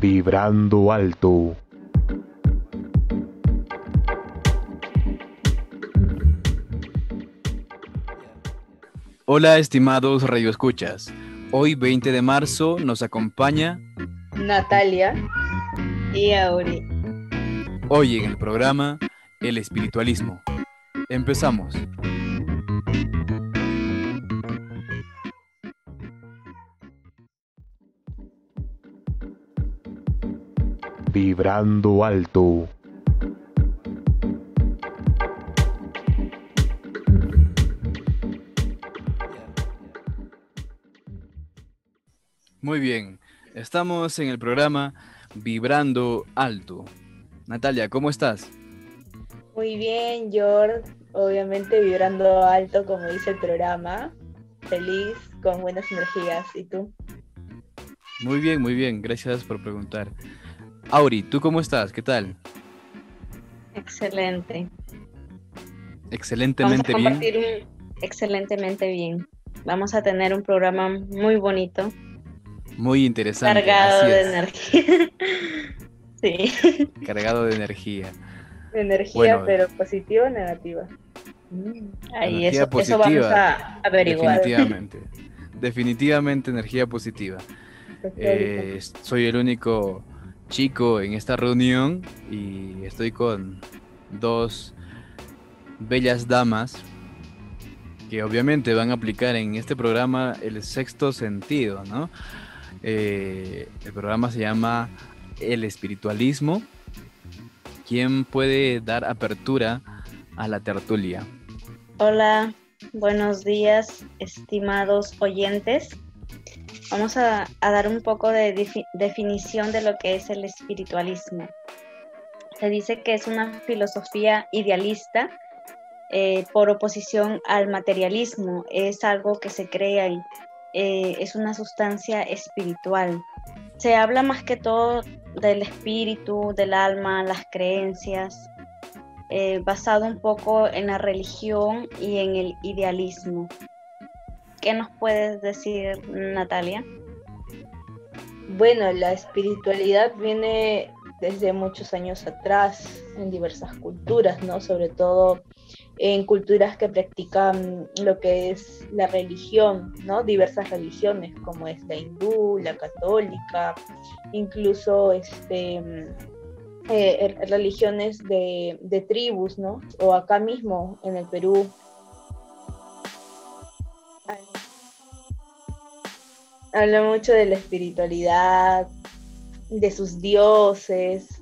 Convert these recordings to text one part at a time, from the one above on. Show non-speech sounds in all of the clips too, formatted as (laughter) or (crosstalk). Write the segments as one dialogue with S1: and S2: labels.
S1: Vibrando alto.
S2: Hola estimados radioescuchas. Hoy 20 de marzo nos acompaña
S3: Natalia y Auri.
S2: Hoy en el programa El espiritualismo. Empezamos.
S1: Vibrando alto.
S2: Muy bien, estamos en el programa Vibrando Alto. Natalia, ¿cómo estás?
S3: Muy bien, George. Obviamente vibrando alto, como dice el programa. Feliz, con buenas energías. ¿Y tú?
S2: Muy bien, muy bien. Gracias por preguntar. Auri, ¿tú cómo estás? ¿Qué tal?
S4: Excelente.
S2: Excelentemente
S4: Vamos a
S2: bien.
S4: un- Excelentemente bien. Vamos a tener un programa muy bonito,
S2: Muy interesante.
S4: cargado de energía. (laughs) sí.
S2: Cargado de energía.
S3: Energía,
S2: Bueno.
S3: pero positiva o negativa.
S4: Ahí
S2: Energía
S4: eso, eso vamos
S2: positiva,
S4: a averiguar.
S2: Definitivamente. Definitivamente energía positiva. Eh, soy el único chico en esta reunión y estoy con dos bellas damas que obviamente van a aplicar en este programa el sexto sentido, ¿no? Eh, el programa se llama El espiritualismo. ¿Quién puede dar apertura a la tertulia?
S4: Hola, buenos días, estimados oyentes. Vamos a, dar un poco de defi- definición de lo que es el espiritualismo. Se dice que es una filosofía idealista eh, por oposición al materialismo. Es algo que se crea y eh, es una sustancia espiritual. Se habla más que todo del espíritu, del alma, las creencias, eh, basado un poco en la religión y en el idealismo. ¿Qué nos puedes decir, Natalia?
S3: Bueno, la espiritualidad viene desde muchos años atrás en diversas culturas, ¿no? Sobre todo en culturas que practican lo que es la religión, ¿no? Diversas religiones, como es la hindú, la católica, incluso este, eh, religiones de, de tribus, ¿no? O acá mismo en el Perú, habla mucho de la espiritualidad, de sus dioses,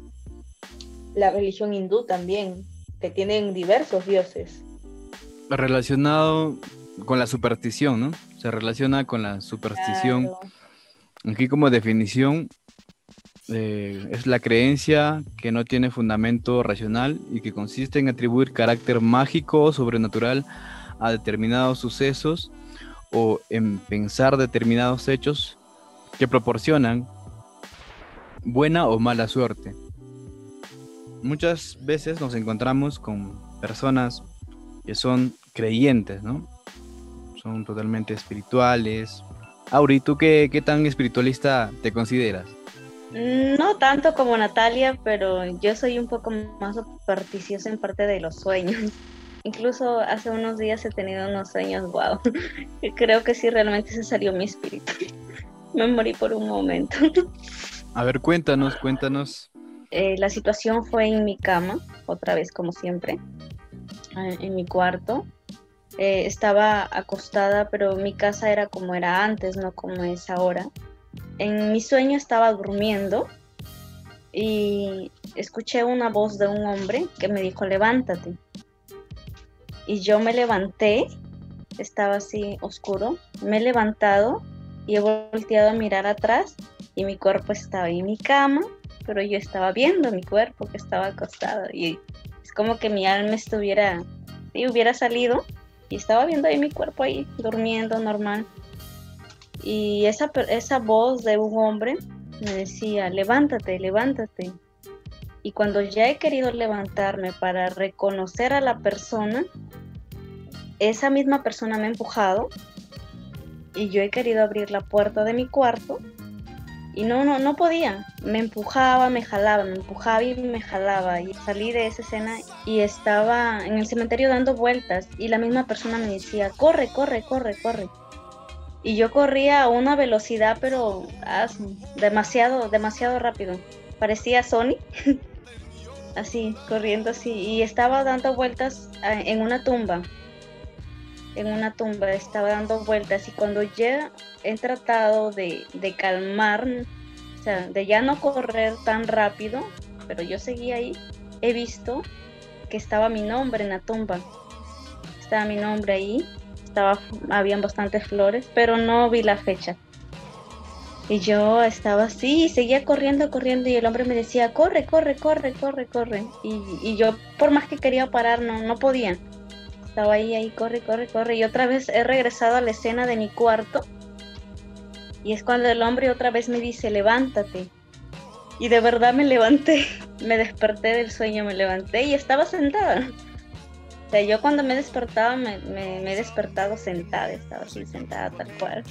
S3: la religión hindú también, que tienen diversos dioses.
S2: Relacionado con la superstición, ¿no? Se relaciona con la superstición.
S3: Claro.
S2: Aquí como definición eh, es la creencia que no tiene fundamento racional y que consiste en atribuir carácter mágico o sobrenatural a determinados sucesos o en pensar determinados hechos que proporcionan buena o mala suerte. Muchas veces nos encontramos con personas que son creyentes, ¿no? Son totalmente espirituales, Auri, ¿tú qué, qué tan espiritualista te consideras?
S4: No tanto como Natalia, pero yo soy un poco más supersticiosa en parte de los sueños. Incluso hace unos días he tenido unos sueños, wow. (laughs) Creo que sí, realmente se salió mi espíritu. (laughs) Me morí por un momento. (laughs)
S2: A ver, cuéntanos, cuéntanos.
S4: Eh, la situación fue en mi cama, otra vez como siempre, en mi cuarto. Eh, estaba acostada, pero mi casa era como era antes, no como es ahora. En mi sueño estaba durmiendo y escuché una voz de un hombre que me dijo, levántate. Y yo me levanté, estaba así oscuro, me he levantado y he volteado a mirar atrás y mi cuerpo estaba en mi cama, pero yo estaba viendo mi cuerpo que estaba acostado y es como que mi alma estuviera, si hubiera salido y estaba viendo ahí mi cuerpo ahí durmiendo normal. Y esa, esa voz de un hombre me decía, levántate, levántate. Y cuando ya he querido levantarme para reconocer a la persona, esa misma persona me ha empujado y yo he querido abrir la puerta de mi cuarto y no, no, no podía. Me empujaba, me jalaba, me empujaba y me jalaba. Y salí de esa escena y estaba en el cementerio dando vueltas y la misma persona me decía, corre, corre, corre, corre. Y yo corría a una velocidad, pero ah, demasiado, demasiado rápido. Parecía Sony. (laughs) así, corriendo así. Y estaba dando vueltas ah, en una tumba. En una tumba, estaba dando vueltas. Y cuando ya he tratado de, calmar, o sea, de ya no correr tan rápido, pero yo seguí ahí, he visto que estaba mi nombre en la tumba. Estaba mi nombre ahí, estaba, habían bastantes flores, pero no vi la fecha. Y yo estaba así, seguía corriendo, corriendo, y el hombre me decía, corre, corre, corre, corre, corre. Y, yo, por más que quería parar, no, no podía. Estaba ahí, ahí, corre, corre, corre. Y otra vez he regresado a la escena de mi cuarto. Y es cuando el hombre otra vez me dice, levántate. Y de verdad me levanté, (laughs) me desperté del sueño, me levanté y estaba sentada. O sea, yo cuando me despertaba, me, me, me he despertado sentada, estaba así sentada tal cual.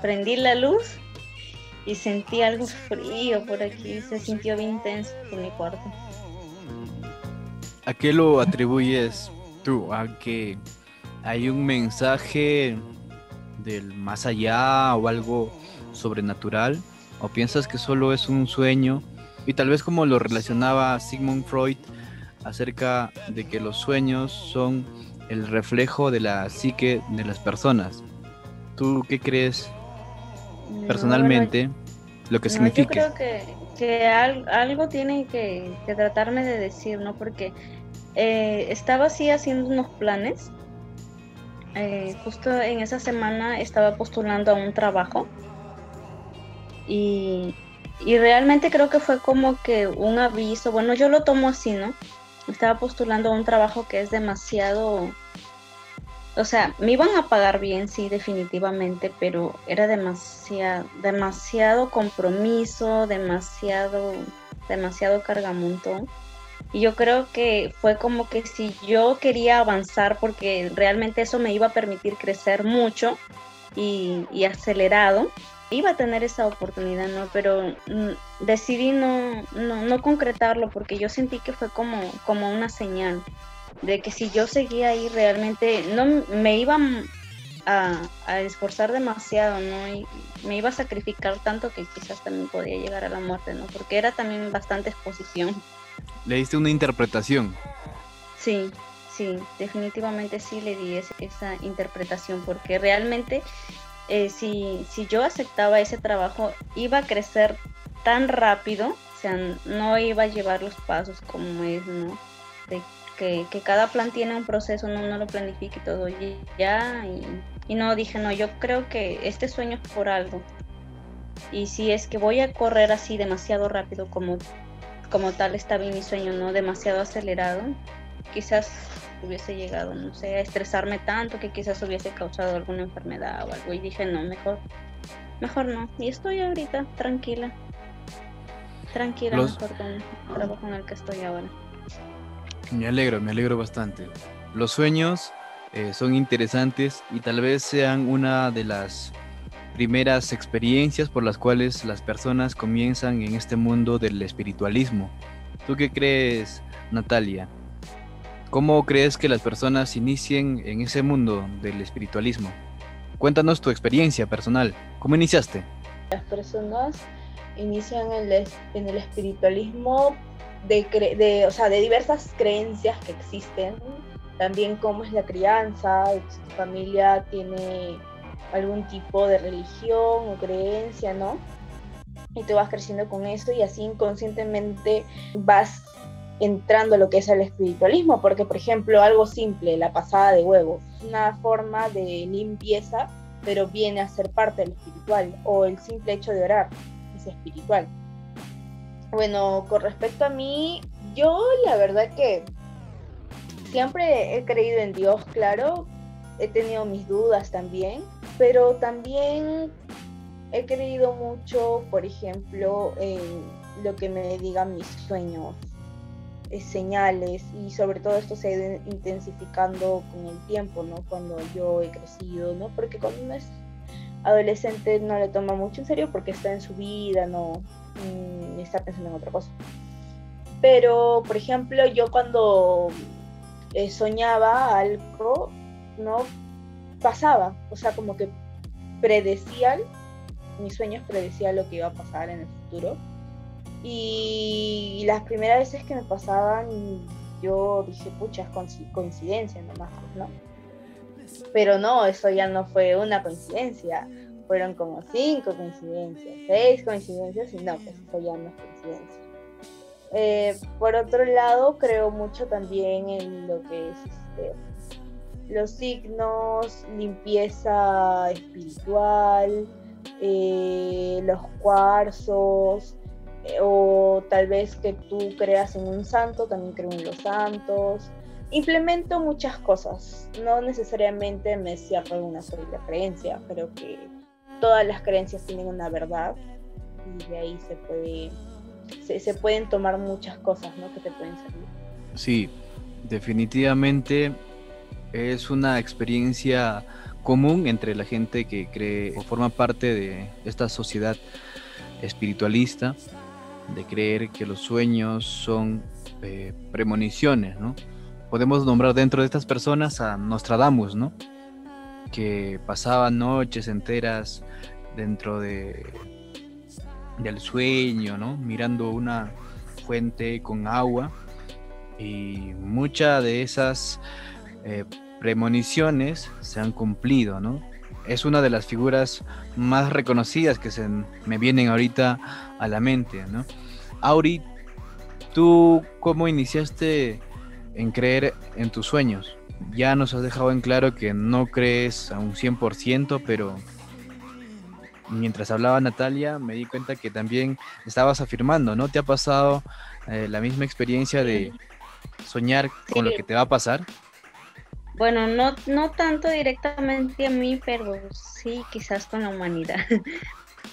S4: Prendí la luz y sentí algo frío por aquí, se sintió bien intenso en mi cuarto.
S2: ¿A qué lo atribuyes tú? ¿A que hay un mensaje del más allá o algo sobrenatural? ¿O piensas que solo es un sueño? Y tal vez como lo relacionaba Sigmund Freud acerca de que los sueños son el reflejo de la psique de las personas. ¿Tú qué crees personalmente lo que significa.
S4: Yo creo que, algo tiene que, tratarme de decir, ¿no? Porque eh, estaba así haciendo unos planes. Eh, justo en esa semana estaba postulando a un trabajo. Y, y realmente creo que fue como que un aviso. Bueno, yo lo tomo así, ¿no? Estaba postulando a un trabajo que es demasiado o sea, me iban a pagar bien, sí, definitivamente, pero era demasiado, compromiso, demasiado, demasiado cargamontón. Y yo creo que fue como que si yo quería avanzar, porque realmente eso me iba a permitir crecer mucho y, acelerado, iba a tener esa oportunidad, ¿no? Pero mm, decidí no, no, no concretarlo porque yo sentí que fue como, como una señal de que si yo seguía ahí realmente no me iba a, esforzar demasiado, ¿no? Y me iba a sacrificar tanto que quizás también podía llegar a la muerte, ¿no? Porque era también bastante exposición.
S2: ¿Le diste una interpretación?
S4: Sí, sí, definitivamente sí le di esa interpretación, porque realmente eh, si, si yo aceptaba ese trabajo, iba a crecer tan rápido, o sea, no iba a llevar los pasos como es, ¿no? De que, cada plan tiene un proceso, no, no lo planifique todo y ya. Y, no, dije, no, yo creo que este sueño es por algo. Y si es que voy a correr así demasiado rápido como, como tal está bien mi sueño, no demasiado acelerado, quizás hubiese llegado, no sé, a estresarme tanto que quizás hubiese causado alguna enfermedad o algo. Y dije, no, mejor, mejor no. Y estoy ahorita tranquila. Tranquila, mejor con el trabajo en el que estoy ahora.
S2: Me alegro, me alegro bastante. Los sueños eh, son interesantes y tal vez sean una de las primeras experiencias por las cuales las personas comienzan en este mundo del espiritualismo. ¿Tú qué crees, Natalia? ¿Cómo crees que las personas inicien en ese mundo del espiritualismo? Cuéntanos tu experiencia personal. ¿Cómo iniciaste?
S3: Las personas inician en el espiritualismo de, o sea, de diversas creencias que existen, también cómo es la crianza, si tu familia tiene algún tipo de religión o creencia, ¿no? Y tú vas creciendo con eso y así inconscientemente vas entrando a lo que es el espiritualismo, porque por ejemplo algo simple, la pasada de huevo, una forma de limpieza, pero viene a ser parte del espiritual, o el simple hecho de orar es espiritual. Bueno, con respecto a mí, yo la verdad que siempre he creído en Dios, claro, he tenido mis dudas también, pero también he creído mucho, por ejemplo, en lo que me digan mis sueños, eh, señales y sobre todo esto se ha ido intensificando con el tiempo, ¿no? Cuando yo he crecido, ¿no? Porque cuando uno es adolescente no le toma mucho en serio porque está en su vida, no mm, está pensando en otra cosa. Pero, por ejemplo, yo cuando eh, soñaba algo, ¿no? Pasaba, o sea, como que predecían, mis sueños predecían lo que iba a pasar en el futuro. Y las primeras veces que me pasaban, yo dije, pucha, coincidencia nomás, ¿no? Pero no, eso ya no fue una coincidencia, fueron como cinco coincidencias, seis coincidencias, y no, pues eso ya no es coincidencia. Eh, por otro lado, creo mucho también en lo que es este, los signos, limpieza espiritual, eh, los cuarzos, eh, o tal vez que tú creas en un santo, también creo en los santos. Implemento muchas cosas, no necesariamente me cierro en una sola creencia, creo que todas las creencias tienen una verdad y de ahí se puede se, pueden tomar muchas cosas ¿no? que te pueden servir.
S2: Sí, definitivamente es una experiencia común entre la gente que cree o forma parte de esta sociedad espiritualista, de creer que los sueños son eh, premoniciones, ¿no? Podemos nombrar dentro de estas personas a Nostradamus, ¿no? Que pasaba noches enteras dentro de del sueño, ¿no? Mirando una fuente con agua y muchas de esas eh, premoniciones se han cumplido, ¿no? Es una de las figuras más reconocidas que se me vienen ahorita a la mente, ¿no? Auri, ¿tú cómo iniciaste en creer en tus sueños? Ya nos has dejado en claro que no crees a un 100%, pero mientras hablaba Natalia, me di cuenta que también estabas afirmando, ¿no? ¿Te ha pasado eh, la misma experiencia de soñar con lo que te va a pasar?
S4: Bueno, no, no tanto directamente a mí, pero sí quizás con la humanidad. (laughs)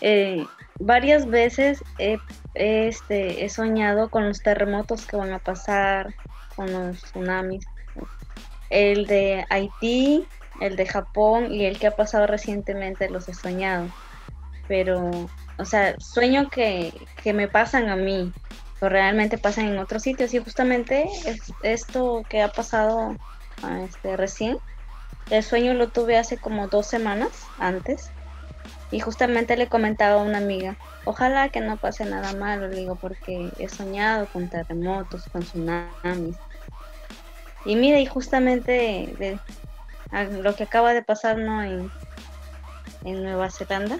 S4: Eh, varias veces he, este, he soñado con los terremotos que van a pasar, con los tsunamis. El de Haití, el de Japón y el que ha pasado recientemente los he soñado pero, o sea, sueño que, me pasan a mí, o realmente pasan en otros sitios. Y justamente es, esto que ha pasado este, recién, el sueño lo tuve hace como dos semanas antes. Y justamente le comentaba a una amiga, ojalá que no pase nada malo, le digo, porque he soñado con terremotos, con tsunamis. Y mira, y justamente lo que acaba de pasar en, en Nueva Zelanda,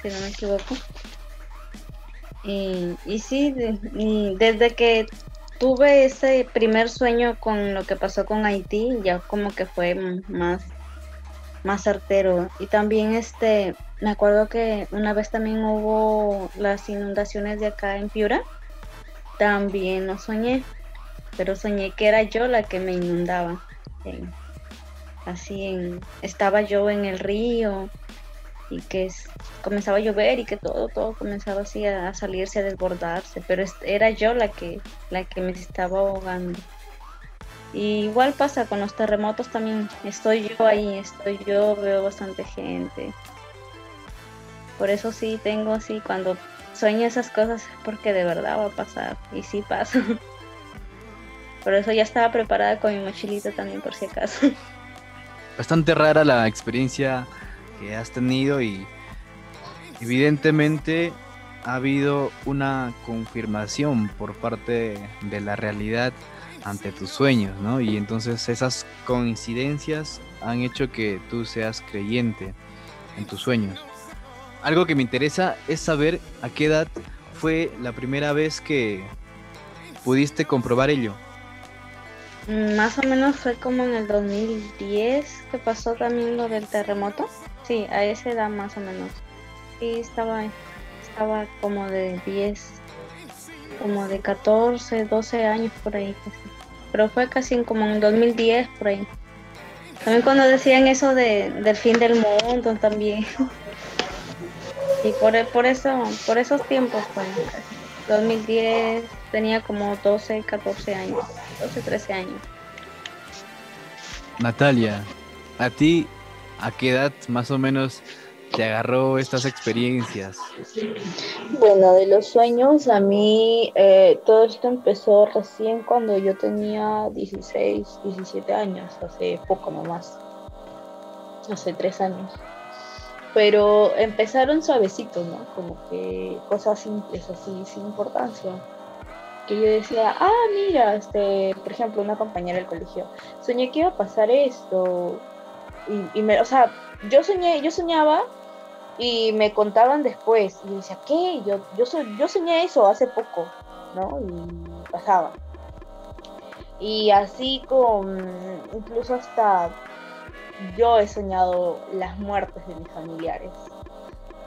S4: si no me equivoco. Y, y sí, desde que tuve ese primer sueño con lo que pasó con Haití, ya como que fue más, más certero. Y también este, me acuerdo que una vez también hubo las inundaciones de acá en Piura. También lo soñé, pero soñé que era yo la que me inundaba. así en, estaba yo en el río y que comenzaba a llover y que todo, todo comenzaba así a, salirse, a desbordarse, pero era yo la que, la que me estaba ahogando. igual pasa con los terremotos también, estoy yo ahí, estoy yo, veo bastante gente. Por eso sí tengo así, cuando sueño esas cosas porque de verdad va a pasar, y sí pasa. (laughs) Por eso ya estaba preparada con mi mochilita también por si acaso. (laughs)
S2: Bastante rara la experiencia que has tenido y evidentemente ha habido una confirmación por parte de la realidad ante tus sueños, ¿no? Y entonces esas coincidencias han hecho que tú seas creyente en tus sueños. Algo que me interesa es saber a qué edad fue la primera vez que pudiste comprobar ello.
S4: Más o menos fue como en el 2010 que pasó también lo del terremoto. Sí, a esa edad más o menos. Sí, estaba, estaba como de 10, como de 14, 12 años por ahí. Pero fue casi como en 2010 por ahí. También cuando decían eso de, del fin del mundo también. Y por, por eso, por esos tiempos, pues, 2010 tenía como 12, 14 años, 12, 13 años.
S2: Natalia, ¿a ti a qué edad más o menos te agarró estas experiencias?
S3: Bueno, de los sueños, a mí eh, todo esto empezó recién cuando yo tenía 16, 17 años, hace poco nomás, hace tres años. Pero empezaron suavecitos, ¿no? Como que cosas simples, así, sin importancia. Que yo decía, ah, mira, este, por ejemplo, una compañera del colegio, soñé que iba a pasar esto. Y, me, o sea, yo soñé, yo soñaba y me contaban después. Y yo decía, ¿qué? Yo, yo, soy, yo soñé eso hace poco, ¿no? Y pasaba. Y así con, incluso hasta yo he soñado las muertes de mis familiares.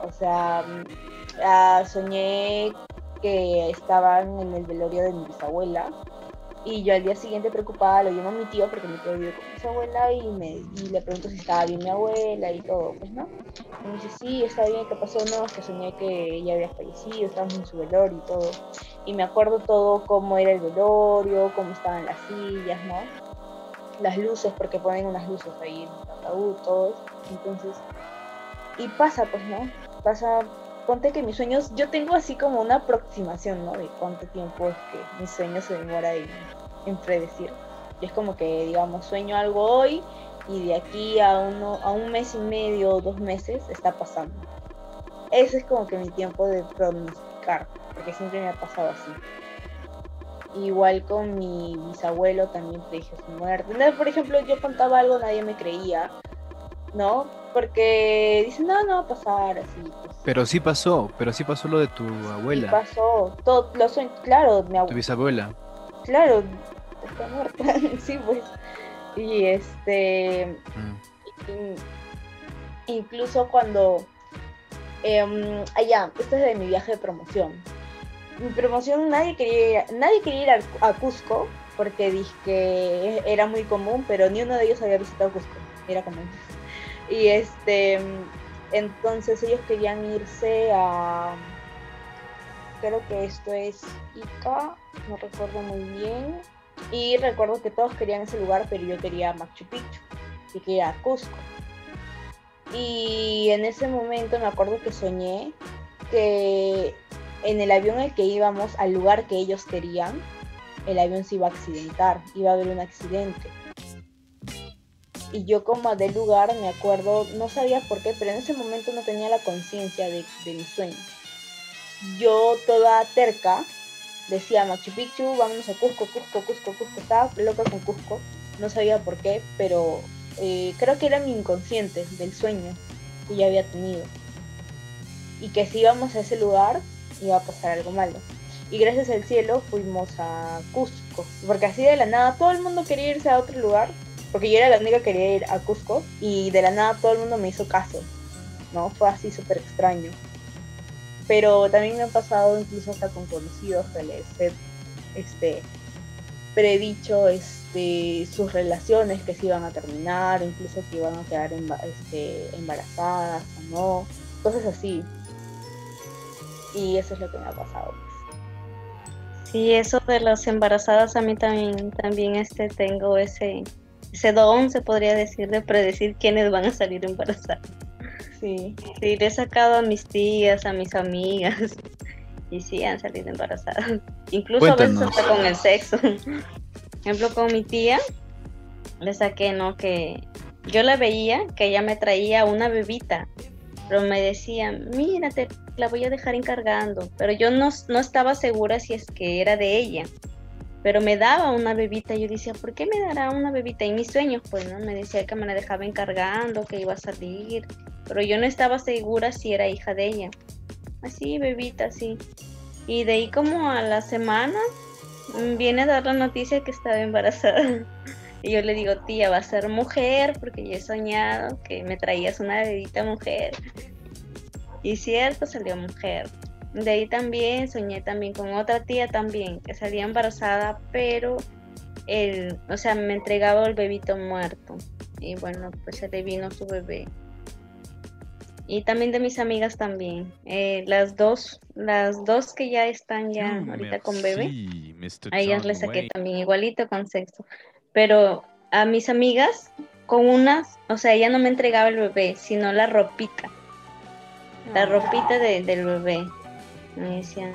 S3: O sea, ah, soñé que estaban en el velorio de mi bisabuela y yo al día siguiente preocupada lo llamo a mi tío porque mi tío vive con mi abuela y, me, y le pregunto si estaba bien mi abuela y todo, pues no. Y me dice, sí, está bien, ¿qué pasó? No, que soñé que ella había fallecido, estábamos en su velorio y todo. Y me acuerdo todo cómo era el velorio, cómo estaban las sillas, ¿no? Las luces, porque ponen unas luces ahí en el ataúd, todo. Entonces, y pasa, pues, ¿no? Pasa ponte que mis sueños, yo tengo así como una aproximación, ¿no? De cuánto tiempo es que mi sueño se demora en, en predecir. Y es como que, digamos, sueño algo hoy y de aquí a, uno, a un mes y medio o dos meses está pasando. Ese es como que mi tiempo de pronosticar, porque siempre me ha pasado así. Igual con mi bisabuelo también predije su muerte. Por ejemplo, yo contaba algo, nadie me creía, ¿no? Porque dicen, no, no va a pasar así. Pues.
S2: Pero sí pasó, pero sí pasó lo de tu abuela.
S3: Sí pasó, todo, lo soy, claro, mi abuela.
S2: Tu bisabuela.
S3: Claro, está muerta, (laughs) sí, pues. Y este. Mm. incluso cuando. Eh, allá, esto es de mi viaje de promoción. Mi promoción nadie quería ir, nadie quería ir a, Cusco porque dije que era muy común, pero ni uno de ellos había visitado Cusco. Era común. Y este. Entonces ellos querían irse a. Creo que esto es Ica, no recuerdo muy bien y recuerdo que todos querían ese lugar, pero yo quería Machu Picchu y quería Cusco. Y en ese momento me acuerdo que soñé que en el avión en el que íbamos al lugar que ellos querían, el avión se iba a accidentar, iba a haber un accidente. Y yo como del lugar me acuerdo, no sabía por qué, pero en ese momento no tenía la conciencia de, de mi sueño. Yo toda terca, decía Machu Picchu, vámonos a Cusco, Cusco, Cusco, Cusco. Estaba loca con Cusco, no sabía por qué, pero eh, creo que era mi inconsciente del sueño que ya había tenido. Y que si íbamos a ese lugar iba a pasar algo malo. Y gracias al cielo fuimos a Cusco, porque así de la nada todo el mundo quería irse a otro lugar, porque yo era la única que quería ir a Cusco y de la nada todo el mundo me hizo caso. ¿no? Fue así súper extraño pero también me ha pasado incluso hasta con conocidos que les he este, predicho este, sus relaciones que se iban a terminar, incluso que iban a quedar este, embarazadas o no, cosas así. Y eso es lo que me ha pasado. Pues.
S4: Sí, eso de las embarazadas a mí también, también este, tengo ese, ese don, se podría decir, de predecir quiénes van a salir embarazadas.
S3: Sí.
S4: Sí, le he sacado a mis tías, a mis amigas. Y sí, han salido embarazadas. Incluso a veces hasta con el sexo. Por ejemplo, con mi tía, le saqué, ¿no? Que yo la veía, que ella me traía una bebita. Pero me decía, mírate, la voy a dejar encargando. Pero yo no, no estaba segura si es que era de ella pero me daba una bebita. Yo decía, ¿por qué me dará una bebita? Y mis sueños, pues, ¿no? Me decía que me la dejaba encargando, que iba a salir, pero yo no estaba segura si era hija de ella. Así, bebita, sí. Y de ahí como a la semana mm, viene a dar la noticia que estaba embarazada. (laughs) Y yo le digo, tía, va a ser mujer, porque yo he soñado que me traías una bebita mujer. Y cierto, salió mujer. De ahí también soñé también con otra tía también, que salía embarazada, pero el, o sea, me entregaba el bebito muerto. Y bueno, pues se le vino su bebé y también de mis amigas también. Eh, las dos, las dos que ya están ya ah, ahorita con bebé, a ellas les saqué también igualito con sexo. Pero a mis amigas, con unas, o sea, ella no me entregaba el bebé, sino la ropita. la ropita de- del bebé. Me decía,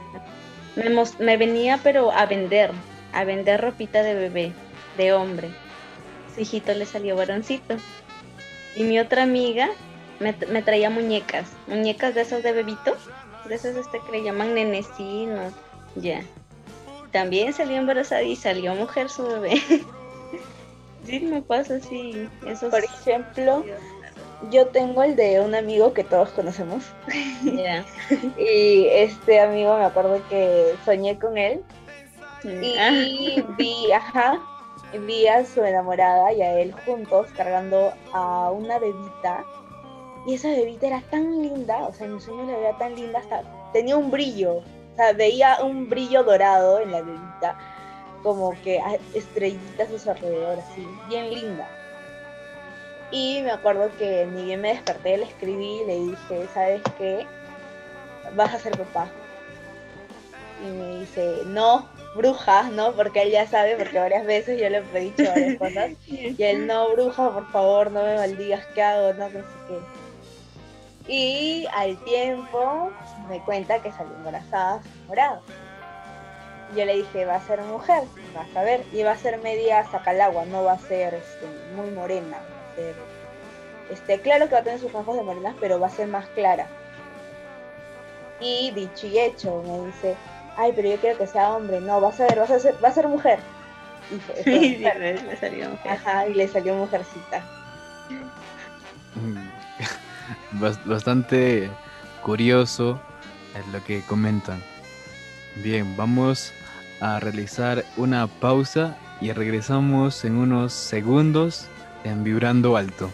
S4: me, venía pero a vender, a vender ropita de bebé, de hombre. Su hijito le salió varoncito. Y mi otra amiga me, traía muñecas, muñecas de esas de bebito, de esas este que le llaman nenecinos, ya. También salió embarazada y salió mujer su bebé. (laughs) sí, me pasa así.
S3: Por ejemplo, yo tengo el de un amigo que todos conocemos. (laughs) Y este amigo me acuerdo que soñé con él
S4: Ah.
S3: y vi, ajá, vi a su enamorada y a él juntos cargando a una bebita. Y esa bebita era tan linda, o sea, en mi sueño la veía tan linda, hasta tenía un brillo, o sea, veía un brillo dorado en la bebita, como que estrellitas a su alrededor, así, bien linda. Y me acuerdo que ni bien me desperté, le escribí y le dije, ¿sabes qué? Vas a ser papá. Y me dice, no, bruja, ¿no? Porque él ya sabe, porque varias veces yo le he dicho varias cosas. (laughs) Y él, no, bruja, por favor, no me maldigas, ¿qué hago? No, no sé qué. Y al tiempo me cuenta que salió embarazada, morado. Yo le dije, va a ser mujer, vas a ver. Y va a ser media sacalagua, no va a ser este, muy morena. Este, claro que va a tener sus rasgos de morenas, pero va a ser más clara. Y dicho y hecho, me dice, ay, pero yo quiero que sea hombre. No, vas a ver, vas a ser, va a ser mujer. Y fue- fue (laughs)
S4: Sí,
S3: mujer.
S4: me salió mujer.
S3: Ajá, y le salió mujercita. (laughs)
S2: Bas- Bastante curioso es lo que comentan. Bien, vamos a realizar una pausa y regresamos en unos segundos en Vibrando Alto.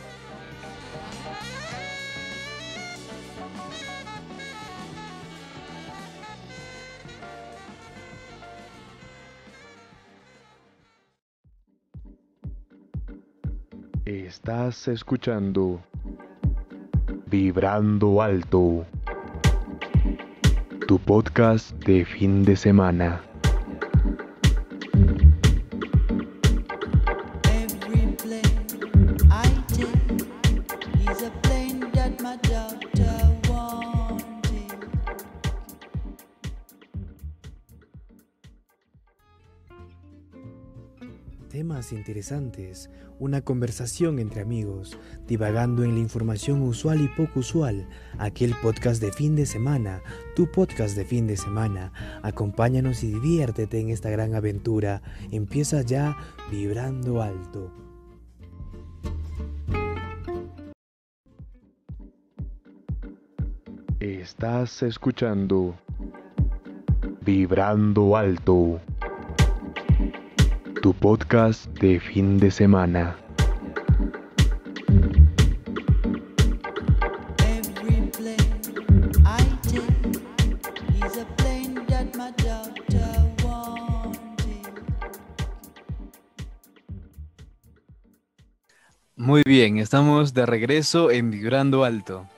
S1: Estás escuchando Vibrando Alto, tu podcast de fin de semana.
S5: Temas interesantes, una conversación entre amigos, divagando en la información usual y poco usual, aquel podcast de fin de semana, tu podcast de fin de semana. Acompáñanos y diviértete en esta gran aventura. Empieza ya vibrando alto.
S1: Estás escuchando Vibrando Alto, tu podcast de fin de semana.
S2: Muy bien, estamos de regreso en Vibrando Alto.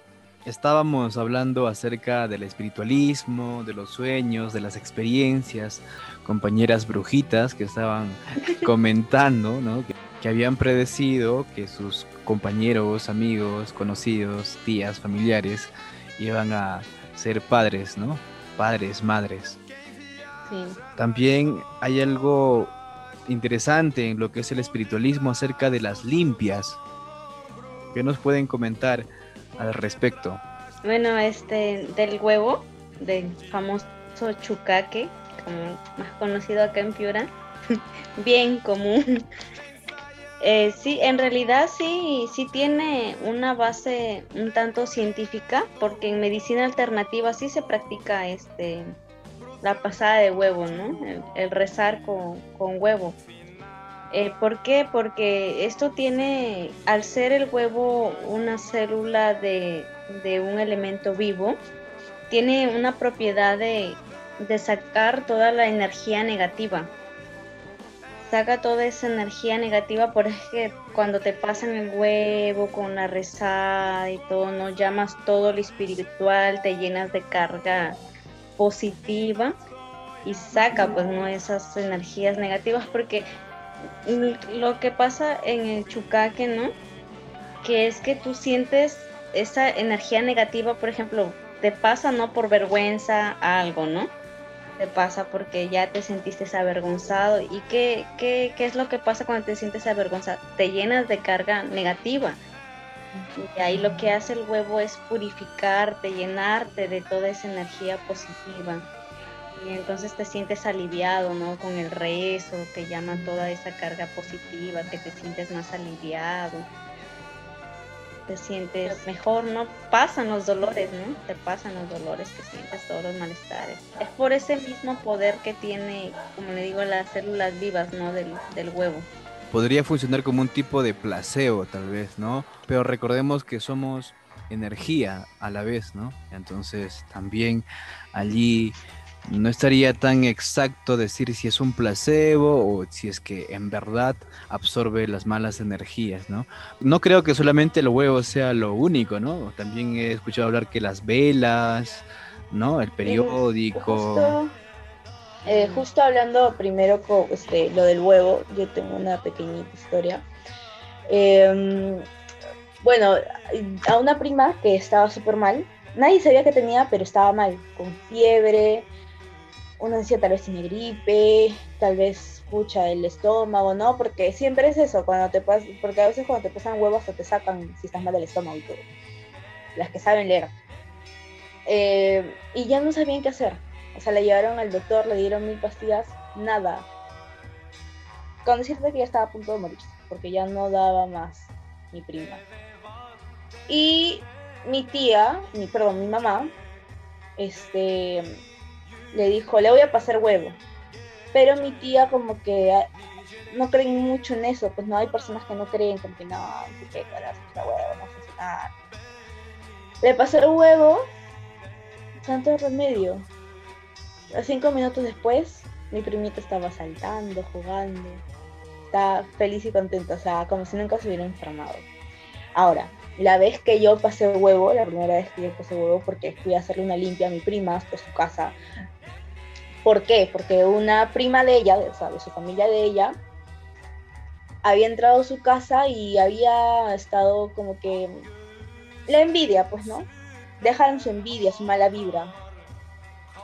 S2: Estábamos hablando acerca del espiritualismo, de los sueños, de las experiencias, compañeras brujitas que estaban (laughs) comentando, ¿no? Que, que habían predecido que sus compañeros, amigos, conocidos, tías, familiares iban a ser padres, ¿no? Padres, madres.
S4: Sí.
S2: También hay algo interesante en lo que es el espiritualismo acerca de las limpias. ¿Qué nos pueden comentar al respecto?
S4: Bueno, este, del huevo, del famoso chucaque, como más conocido acá en Piura, (laughs) bien común. Eh, sí, en realidad sí, sí tiene una base un tanto científica, porque en medicina alternativa sí se practica este la pasada de huevo, ¿no? El, el rezar con, con huevo. Eh, ¿Por qué? Porque esto tiene, al ser el huevo una célula de, un elemento vivo, tiene una propiedad de, sacar toda la energía negativa. Saca toda esa energía negativa, por que cuando te pasan el huevo con la rezada y todo, no llamas todo lo espiritual, te llenas de carga positiva y saca pues no esas energías negativas porque lo que pasa en el chucaque, ¿no? Que es que tú sientes esa energía negativa, por ejemplo, te pasa no por vergüenza algo, ¿no? Te pasa porque ya te sentiste avergonzado. ¿Y qué, qué, qué es lo que pasa cuando te sientes avergonzado? Te llenas de carga negativa. Y ahí lo que hace el huevo es purificarte, llenarte de toda esa energía positiva. Y entonces te sientes aliviado, ¿no? Con el rezo, que llama toda esa carga positiva, que te sientes más aliviado te sientes mejor, ¿no? Pasan los dolores, ¿no? Te pasan los dolores que sientes, todos los malestares. Es por ese mismo poder que tiene, como le digo, las células vivas, ¿no? Del huevo.
S2: Podría funcionar como un tipo de placebo, tal vez, ¿no? Pero recordemos que somos energía a la vez, ¿no? Entonces también allí no estaría tan exacto decir si es un placebo o si es que en verdad absorbe las malas energías, ¿no? No creo que solamente el huevo sea lo único, ¿no? También he escuchado hablar que las velas, ¿no? El periódico.
S3: Justo, eh, justo hablando primero con este, lo del huevo, yo tengo una pequeñita historia. Em, bueno, a una prima que estaba súper mal, nadie sabía que tenía, pero estaba mal, con fiebre, uno decía tal vez tiene gripe, tal vez pucha el estómago, ¿no? Porque siempre es eso, cuando te pas porque a veces cuando te pasan huevos hasta te sacan si estás mal del estómago y todo. Las que saben leer. Eh, y ya no sabían qué hacer. O sea, le llevaron al doctor, le dieron mil pastillas, nada. Con decirte que ya estaba a punto de morir, porque ya no daba más mi prima. Y mi tía, mi, perdón, mi mamá, este, le dijo, le voy a pasar huevo. Pero mi tía como que ah, no creen mucho en eso, pues no hay personas que no creen, como que no, carajo, huevo, no funciona. Le pasó el huevo, santo remedio. A cinco minutos después, mi primita estaba saltando, jugando, estaba feliz y contenta, o sea, como si nunca se hubiera enfermado. Ahora, la vez que yo pasé huevo, la primera vez que yo pasé huevo, porque fui a hacerle una limpia a mi prima por su casa, ¿Por qué? Porque una prima de ella, o sea, de su familia de ella, había entrado a su casa y había estado como que la envidia, pues, ¿no? Dejaron su envidia, su mala vibra.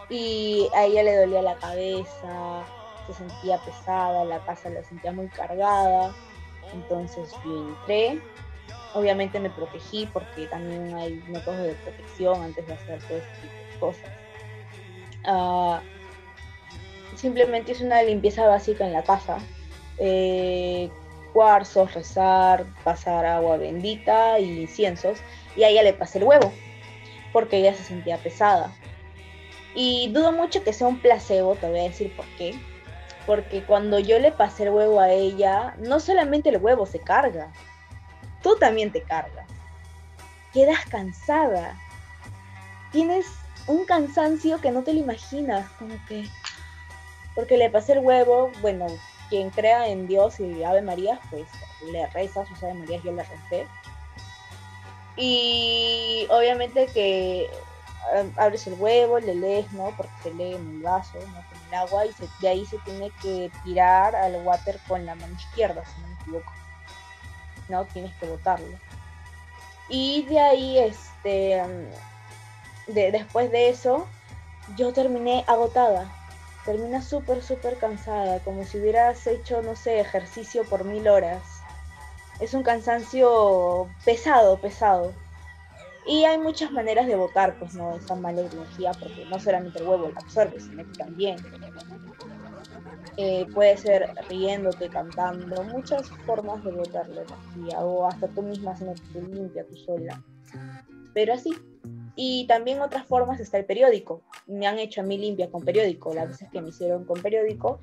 S3: Y a ella le dolía la cabeza, se sentía pesada, la casa la sentía muy cargada. Entonces yo entré. Obviamente me protegí porque también hay métodos de protección antes de hacer todo este tipo de cosas. Uh, simplemente es una limpieza básica en la casa. Eh, cuarzos, rezar, pasar agua bendita y inciensos. Y a ella le pasé el huevo, porque ella se sentía pesada. Y dudo mucho que sea un placebo, te voy a decir por qué. Porque cuando yo le pasé el huevo a ella, no solamente el huevo se carga, tú también te cargas. Quedas cansada. Tienes un cansancio que no te lo imaginas, como que porque le pasé el huevo, bueno, quien crea en Dios y Ave María, pues le reza sus Ave María, yo le recé. Y obviamente que abres el huevo, le lees, ¿no? Porque se lee en el vaso, ¿no? Con el agua, y de ahí se tiene que tirar al water con la mano izquierda, si no me equivoco. ¿No? Tienes que botarlo. Y de ahí, este, de, después de eso, yo terminé agotada terminas súper, súper cansada, como si hubieras hecho, no sé, ejercicio por mil horas. Es un cansancio pesado, pesado. Y hay muchas maneras de votar, pues, ¿no? Esa mala energía, porque no solamente el huevo la absorbe, sino que también. Eh, puede ser riéndote, cantando, muchas formas de botar la energía, o hasta tú misma haciéndote limpia, tú sola. Pero así, y también otras formas está el periódico. Me han hecho a mí limpia con periódico, las veces que me hicieron con periódico.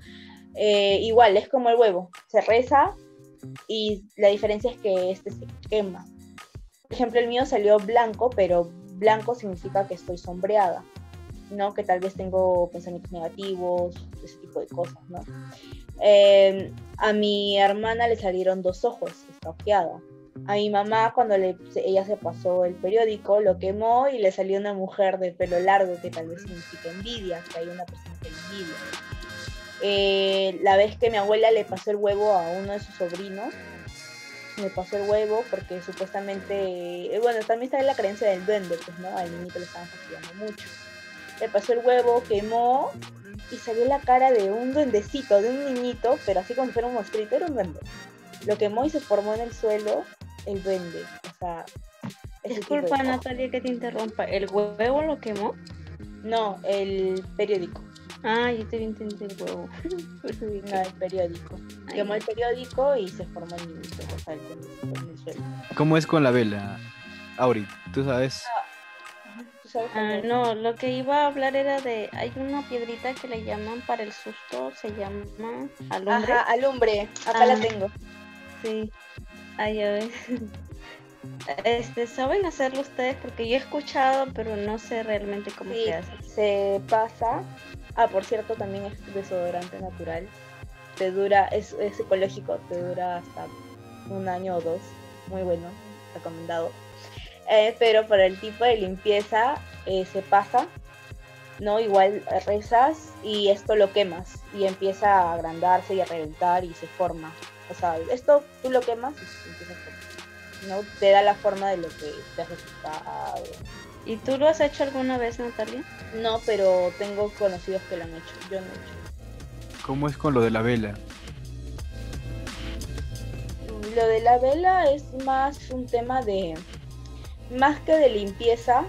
S3: Eh, igual, es como el huevo, se reza y la diferencia es que este se quema. Por ejemplo, el mío salió blanco, pero blanco significa que estoy sombreada, ¿no? Que tal vez tengo pensamientos negativos, ese tipo de cosas, ¿no? Eh, a mi hermana le salieron dos ojos, está ojeada a mi mamá cuando le, ella se pasó el periódico, lo quemó y le salió una mujer de pelo largo que tal vez significa envidia, que hay una persona que envidia. Eh, la vez que mi abuela le pasó el huevo a uno de sus sobrinos, me pasó el huevo porque supuestamente, eh, bueno, también está la creencia del duende, pues, ¿no? Al niñito le estaban fastidiando mucho. Le pasó el huevo, quemó y salió la cara de un duendecito, de un niñito, pero así como si fuera un monstruito, era un duende. Lo quemó y se formó en el suelo el duende. O sea,
S4: Disculpa. Natalia, que te interrumpa. ¿El huevo lo quemó?
S3: No, el periódico.
S4: Ah, yo te entendido el huevo. (laughs)
S3: No, el periódico.
S4: ay,
S3: Quemó el periódico y se formó el niñito, o sea, el duendecito en el suelo.
S2: ¿Cómo es con la vela? Auri, tú sabes.
S3: ¿Tú sabes
S4: Ah,
S3: cómo-
S4: no, lo que iba a hablar era de. Hay una piedrita que le llaman para el susto, se llama alumbre.
S3: Ajá, alumbre. Acá
S4: Ah.
S3: la tengo.
S4: Sí. Ay. (laughs) Este, ¿saben hacerlo ustedes? Porque yo he escuchado, pero no sé realmente cómo
S3: Sí,
S4: se hace.
S3: se pasa. Ah, por cierto, también es desodorante natural. Te dura, es, es ecológico, te dura hasta un año o dos. Muy bueno, recomendado. Eh, pero para el tipo de limpieza eh, se pasa, ¿no? Igual rezas y esto lo quemas y empieza a agrandarse y a reventar y se forma. O sea, esto tú lo quemas y se empieza a formar. ¿no? Te da la forma de lo que te has resultado.
S4: ¿Y tú lo has hecho alguna vez, Natalia?
S3: No, pero tengo conocidos que lo han hecho. Yo no he hecho.
S2: ¿Cómo es con lo de la vela?
S3: Lo de la vela es más un tema de, más que de limpieza,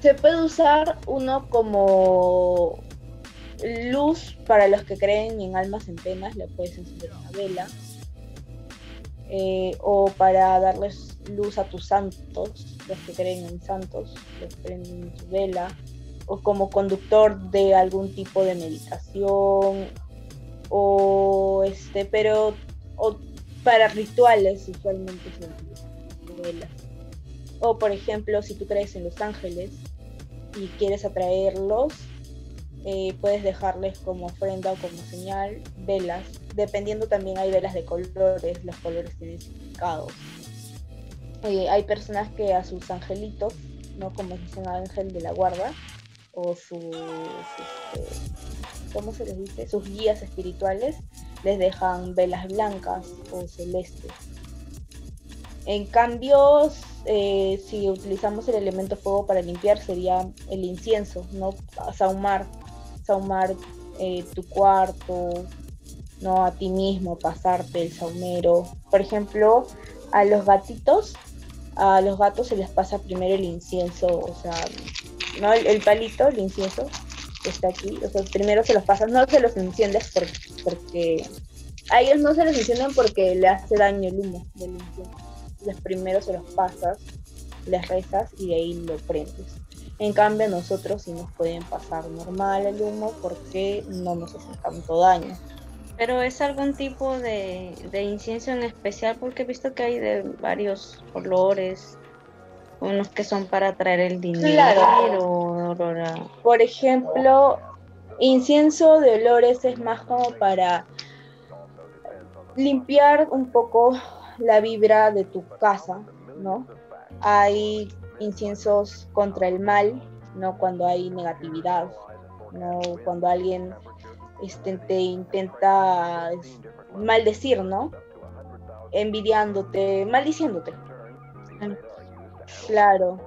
S3: se puede usar uno como luz para los que creen en almas en penas, le puedes encender una vela. Eh, o para darles luz a tus santos, los que creen en santos, les prenden su vela. O como conductor de algún tipo de meditación. O este, pero o para rituales usualmente se utilizan velas. O por ejemplo, si tú crees en los ángeles y quieres atraerlos, eh, puedes dejarles como ofrenda o como señal velas. Dependiendo también hay velas de colores, los colores tienen significados. Eh, hay personas que a sus angelitos, ¿no? Como dicen ángel de la guarda, o sus, este, ¿cómo se les dice? Sus guías espirituales, les dejan velas blancas o celestes. En cambio, eh, si utilizamos el elemento fuego para limpiar, sería el incienso, ¿no? Sahumar, sahumar eh, tu cuarto, no a ti mismo, pasarte el saumero. Por ejemplo, a los gatitos, a los gatos se les pasa primero el incienso, o sea, ¿no? El, palito, el incienso, que está aquí, o sea, primero se los pasas, no se los enciendes por- porque a ellos no se los encienden porque le hace daño el humo del incienso. Los primero se los pasas, les rezas y de ahí lo prendes. En cambio, a nosotros sí nos pueden pasar normal el humo porque no nos hace tanto daño.
S4: Pero es algún tipo de, de incienso en especial porque he visto que hay de varios olores, unos que son para traer el dinero,
S3: Claro. Por ejemplo, incienso de olores es más como para limpiar un poco la vibra de tu casa, ¿no? Hay inciensos contra el mal, ¿no? Cuando hay negatividad, ¿no? Cuando alguien este, te intenta maldecir, ¿no? Envidiándote, maldiciéndote. Claro.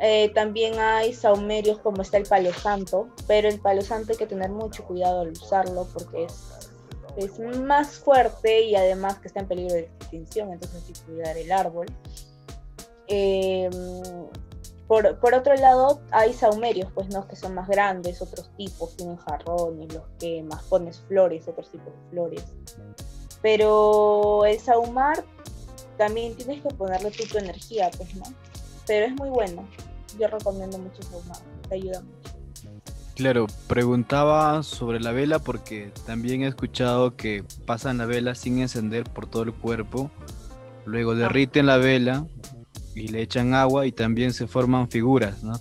S3: Eh, también hay saumerios como está el palo santo, pero el palo santo hay que tener mucho cuidado al usarlo porque es, es más fuerte y además que está en peligro de extinción, entonces hay que cuidar el árbol. Eh, por, por otro lado, hay saumerios, pues no, que son más grandes, otros tipos, tienen jarrones, los quemas, pones flores, otros tipos de flores. Pero el saumar también tienes que ponerle tú tu energía, pues, ¿no? Pero es muy bueno. Yo recomiendo mucho saumar, te ayuda mucho.
S2: Claro, preguntaba sobre la vela porque también he escuchado que pasan la vela sin encender por todo el cuerpo, luego derriten la vela y le echan agua y también se forman figuras, ¿no?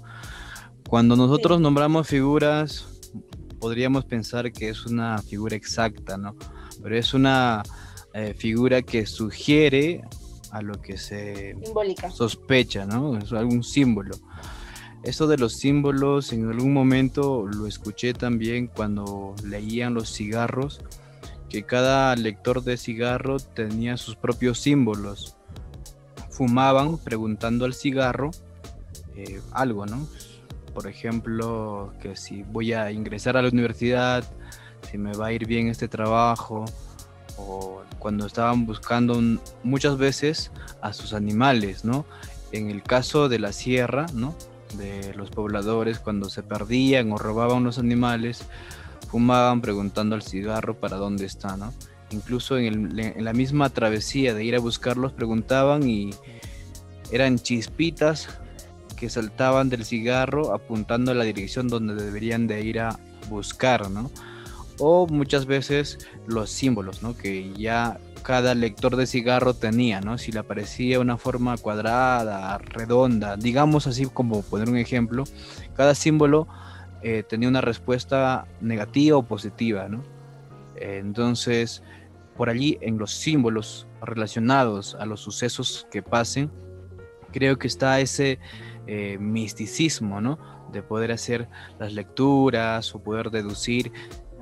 S2: Cuando nosotros
S3: Sí.
S2: nombramos figuras, podríamos pensar que es una figura exacta, ¿no? Pero es una eh, figura que sugiere a lo que se
S3: Simbólica.
S2: sospecha, ¿no? Es algún símbolo. Eso de los símbolos, en algún momento lo escuché también cuando leían los cigarros, que cada lector de cigarro tenía sus propios símbolos. Fumaban preguntando al cigarro eh, algo, ¿no? Por ejemplo, que si voy a ingresar a la universidad, si me va a ir bien este trabajo, o cuando estaban buscando muchas veces a sus animales, ¿no? En el caso de la sierra, ¿no? De los pobladores, cuando se perdían o robaban los animales, fumaban preguntando al cigarro para dónde está, ¿no? Incluso en, la misma travesía de ir a buscarlos preguntaban y eran chispitas que saltaban del cigarro apuntando a la dirección donde deberían de ir a buscar, ¿no? O muchas veces los símbolos, ¿no? Que ya cada lector de cigarro tenía, ¿no? Si le aparecía una forma cuadrada, redonda, digamos así como poner un ejemplo, cada símbolo eh, tenía una respuesta negativa o positiva, ¿no? Entonces, por allí en los símbolos relacionados a los sucesos que pasen, creo que está ese eh, misticismo, ¿no? De poder hacer las lecturas o poder deducir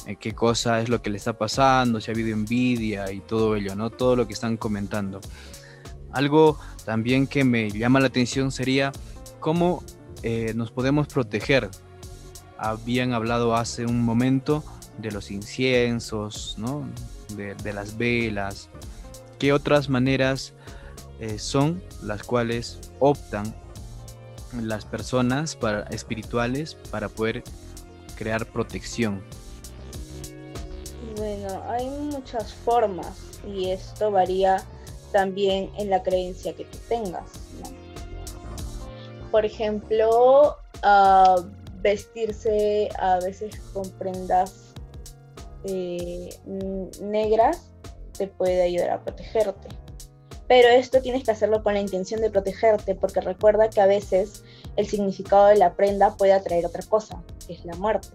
S2: eh, qué cosa es lo que le está pasando, si ha habido envidia y todo ello, ¿no? Todo lo que están comentando. Algo también que me llama la atención sería cómo eh, nos podemos proteger. Habían hablado hace un momento de los inciensos, ¿no? De, las velas. ¿Qué otras maneras eh, son las cuales optan las personas para, espirituales para poder crear protección?
S3: Bueno, hay muchas formas y esto varía también en la creencia que tú tengas. Por ejemplo, ah, vestirse a veces con prendas eh, negras te puede ayudar a protegerte. Pero esto tienes que hacerlo con la intención de protegerte, porque recuerda que a veces el significado de la prenda puede atraer otra cosa, que es la muerte.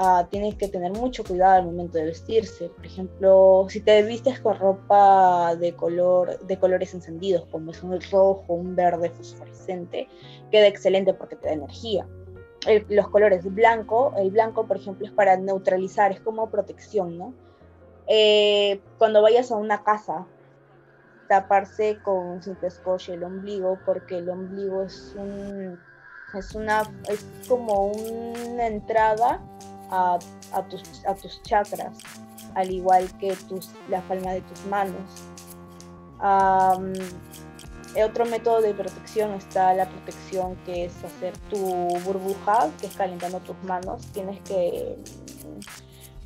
S3: Ah, tienes que tener mucho cuidado al momento de vestirse. Por ejemplo, si te vistes con ropa de color, de colores encendidos, como es un rojo, un verde fosforescente, queda excelente porque te da energía. El- los colores blanco, el blanco, por ejemplo, es para neutralizar, es como protección, ¿no? Eh, cuando vayas a una casa, taparse con cinta scotch el ombligo, porque el ombligo es un es una es como una entrada a, a tus, a tus chakras, al igual que tus, la palma de tus manos. Otro método de protección está la protección que es hacer tu burbuja, que es calentando tus manos. Tienes que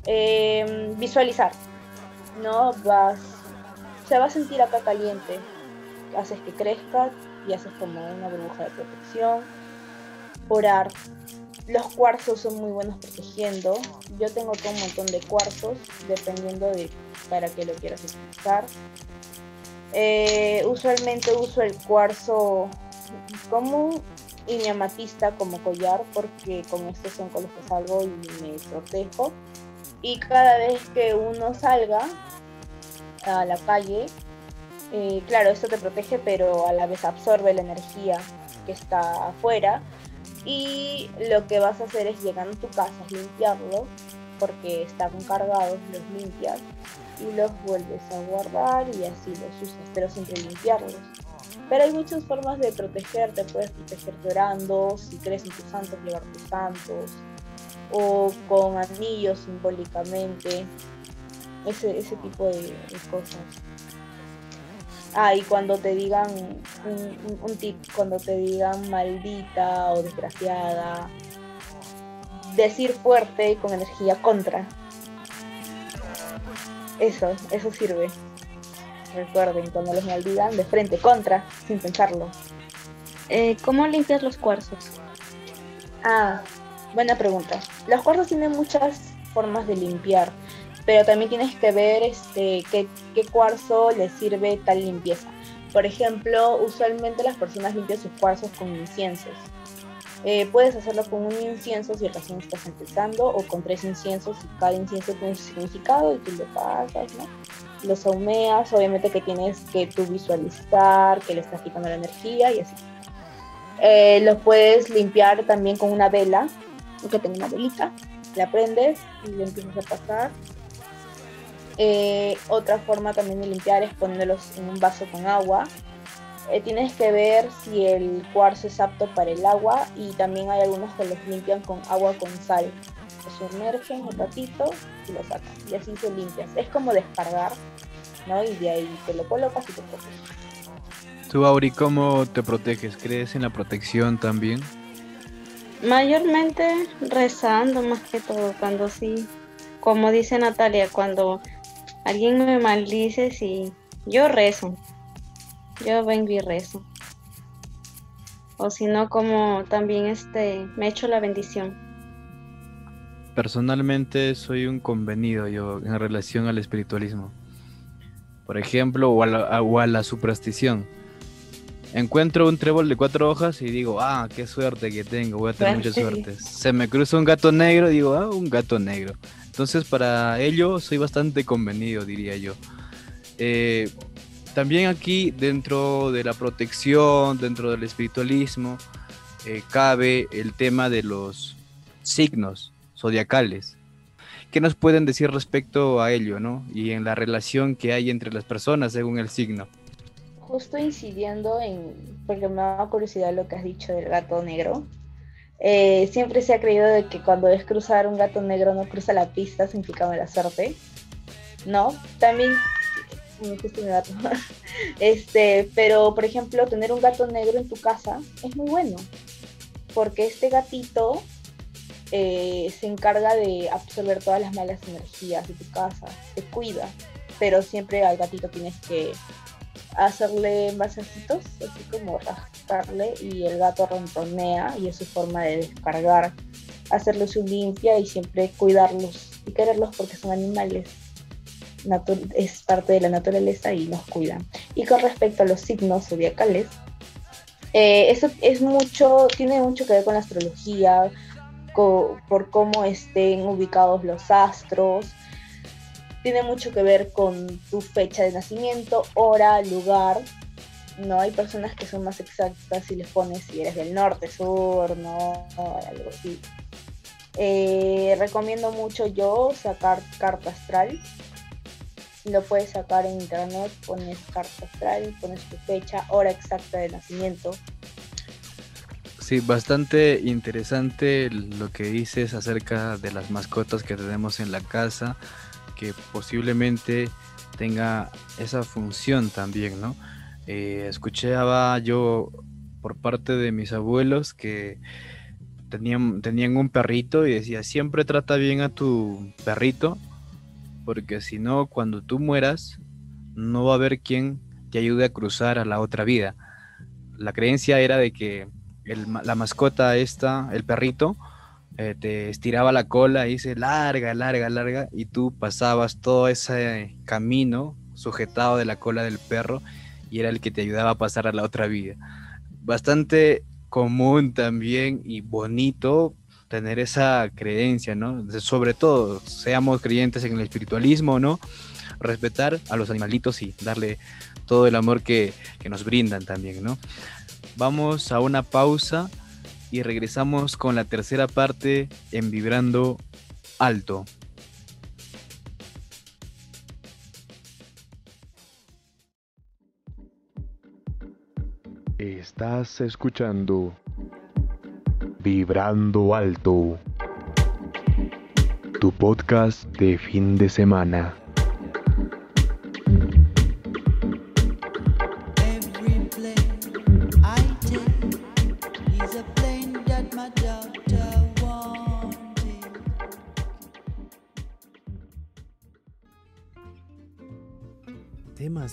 S3: em, visualizar, ¿no? Vas, se va a sentir acá caliente, haces que crezca y haces como una burbuja de protección. Orar, los cuarzos son muy buenos protegiendo. Yo tengo todo un montón de cuarzos, dependiendo de para qué lo quieras utilizar. Eh, usualmente uso el cuarzo común y mi amatista como collar, porque con estos son con los que salgo y me protejo. Y cada vez que uno salga a la calle, eh, claro, esto te protege, pero a la vez absorbe la energía que está afuera y lo que vas a hacer es llegar a tu casa, limpiarlos, porque están cargados, los limpias y los vuelves a guardar y así los usas, pero siempre limpiarlos. Pero hay muchas formas de protegerte, puedes protegerte orando, si crees en tus santos, llevar tus santos, o con anillos simbólicamente, ese, tipo de, cosas. Ah, y cuando te digan un, un- un tip, cuando te digan maldita o desgraciada, decir fuerte y con energía contra. Eso, eso sirve. Recuerden, cuando los maldigan, de frente, contra, sin pensarlo.
S4: Eh, ¿Cómo limpias los cuarzos?
S3: Ah, buena pregunta. Los cuarzos tienen muchas formas de limpiar, pero también tienes que ver este, qué, qué cuarzo les sirve tal limpieza. Por ejemplo, usualmente las personas limpian sus cuarzos con inciensos. Eh, puedes hacerlo con un incienso si recién estás empezando o con tres inciensos y cada incienso tiene su significado y tú lo pasas, ¿no? Los ahumeas, obviamente que tienes que tú visualizar que le estás quitando la energía y así. Eh, los puedes limpiar también con una vela, que tenga una velita, la prendes y le empiezas a pasar. Eh, otra forma también de limpiar es poniéndolos en un vaso con agua. Eh, tienes que ver si el cuarzo es apto para el agua y también hay algunos que los limpian con agua con sal. Lo sumergen un ratito y lo sacan y así se limpias. Es como descargar, ¿no? Y de ahí te lo colocas y te proteges.
S2: Tú, Auri, ¿cómo te proteges? ¿Crees en la protección también?
S4: Mayormente rezando más que todo, cuando sí, como dice Natalia, cuando alguien me maldice, sí, yo rezo. Yo vengo y rezo. O si no, como también este, me echo la bendición.
S2: Personalmente soy un convenido yo en relación al espiritualismo. Por ejemplo, o a la, o a la superstición. Encuentro un trébol de cuatro hojas y digo, ah, qué suerte que tengo, voy a tener mucha
S3: Suerte.
S2: Se me cruza un gato negro, digo, ah, un gato negro. Entonces, para ello soy bastante convenido, diría yo. Eh, también aquí, dentro de la protección, dentro del espiritualismo, eh, cabe el tema de los signos zodiacales. ¿Qué nos pueden decir respecto a ello, no? Y en la relación que hay entre las personas según el signo.
S3: Justo incidiendo en, porque me da curiosidad lo que has dicho del gato negro. Eh, siempre se ha creído de que cuando es cruzar un gato negro no cruza la pista, significa mala suerte. No, también me gusta mi gato. Este, pero por ejemplo, tener un gato negro en tu casa es muy bueno, porque este gatito eh, se encarga de absorber todas las malas energías de tu casa, te cuida, pero siempre al gatito tienes que hacerle masecitos, así como rascarle y el gato ronronea y es su forma de descargar, hacerle su limpia y siempre cuidarlos y quererlos porque son animales. Es parte de la naturaleza y nos cuidan. Y con respecto a los signos zodiacales, eh, eso es mucho, tiene mucho que ver con la astrología, por cómo estén ubicados los astros, tiene mucho que ver con tu fecha de nacimiento, hora, lugar. No hay personas que son más exactas si les pones si eres del norte, sur, no, algo así. Eh, recomiendo mucho yo sacar carta astral. Lo puedes sacar en internet, pones carta astral, pones tu fecha, hora exacta de nacimiento.
S2: Sí, bastante interesante lo que dices acerca de las mascotas que tenemos en la casa, que posiblemente tenga esa función también, ¿no? Eh, escuchaba yo por parte de mis abuelos que tenían, tenían un perrito y decía, siempre trata bien a tu perrito, porque si no, cuando tú mueras, no va a haber quien te ayude a cruzar a la otra vida. La creencia era de que la mascota esta, el perrito, eh, te estiraba la cola y dice larga, larga, larga, y tú pasabas todo ese camino sujetado de la cola del perro y era el que te ayudaba a pasar a la otra vida. Bastante común también y bonito tener esa creencia, ¿no? Sobre todo, seamos creyentes en el espiritualismo, ¿no? Respetar a los animalitos y darle todo el amor que, que nos brindan también, ¿no? Vamos a una pausa y regresamos con la tercera parte en Vibrando Alto.
S1: Estás escuchando Vibrando Alto, tu podcast de fin de semana.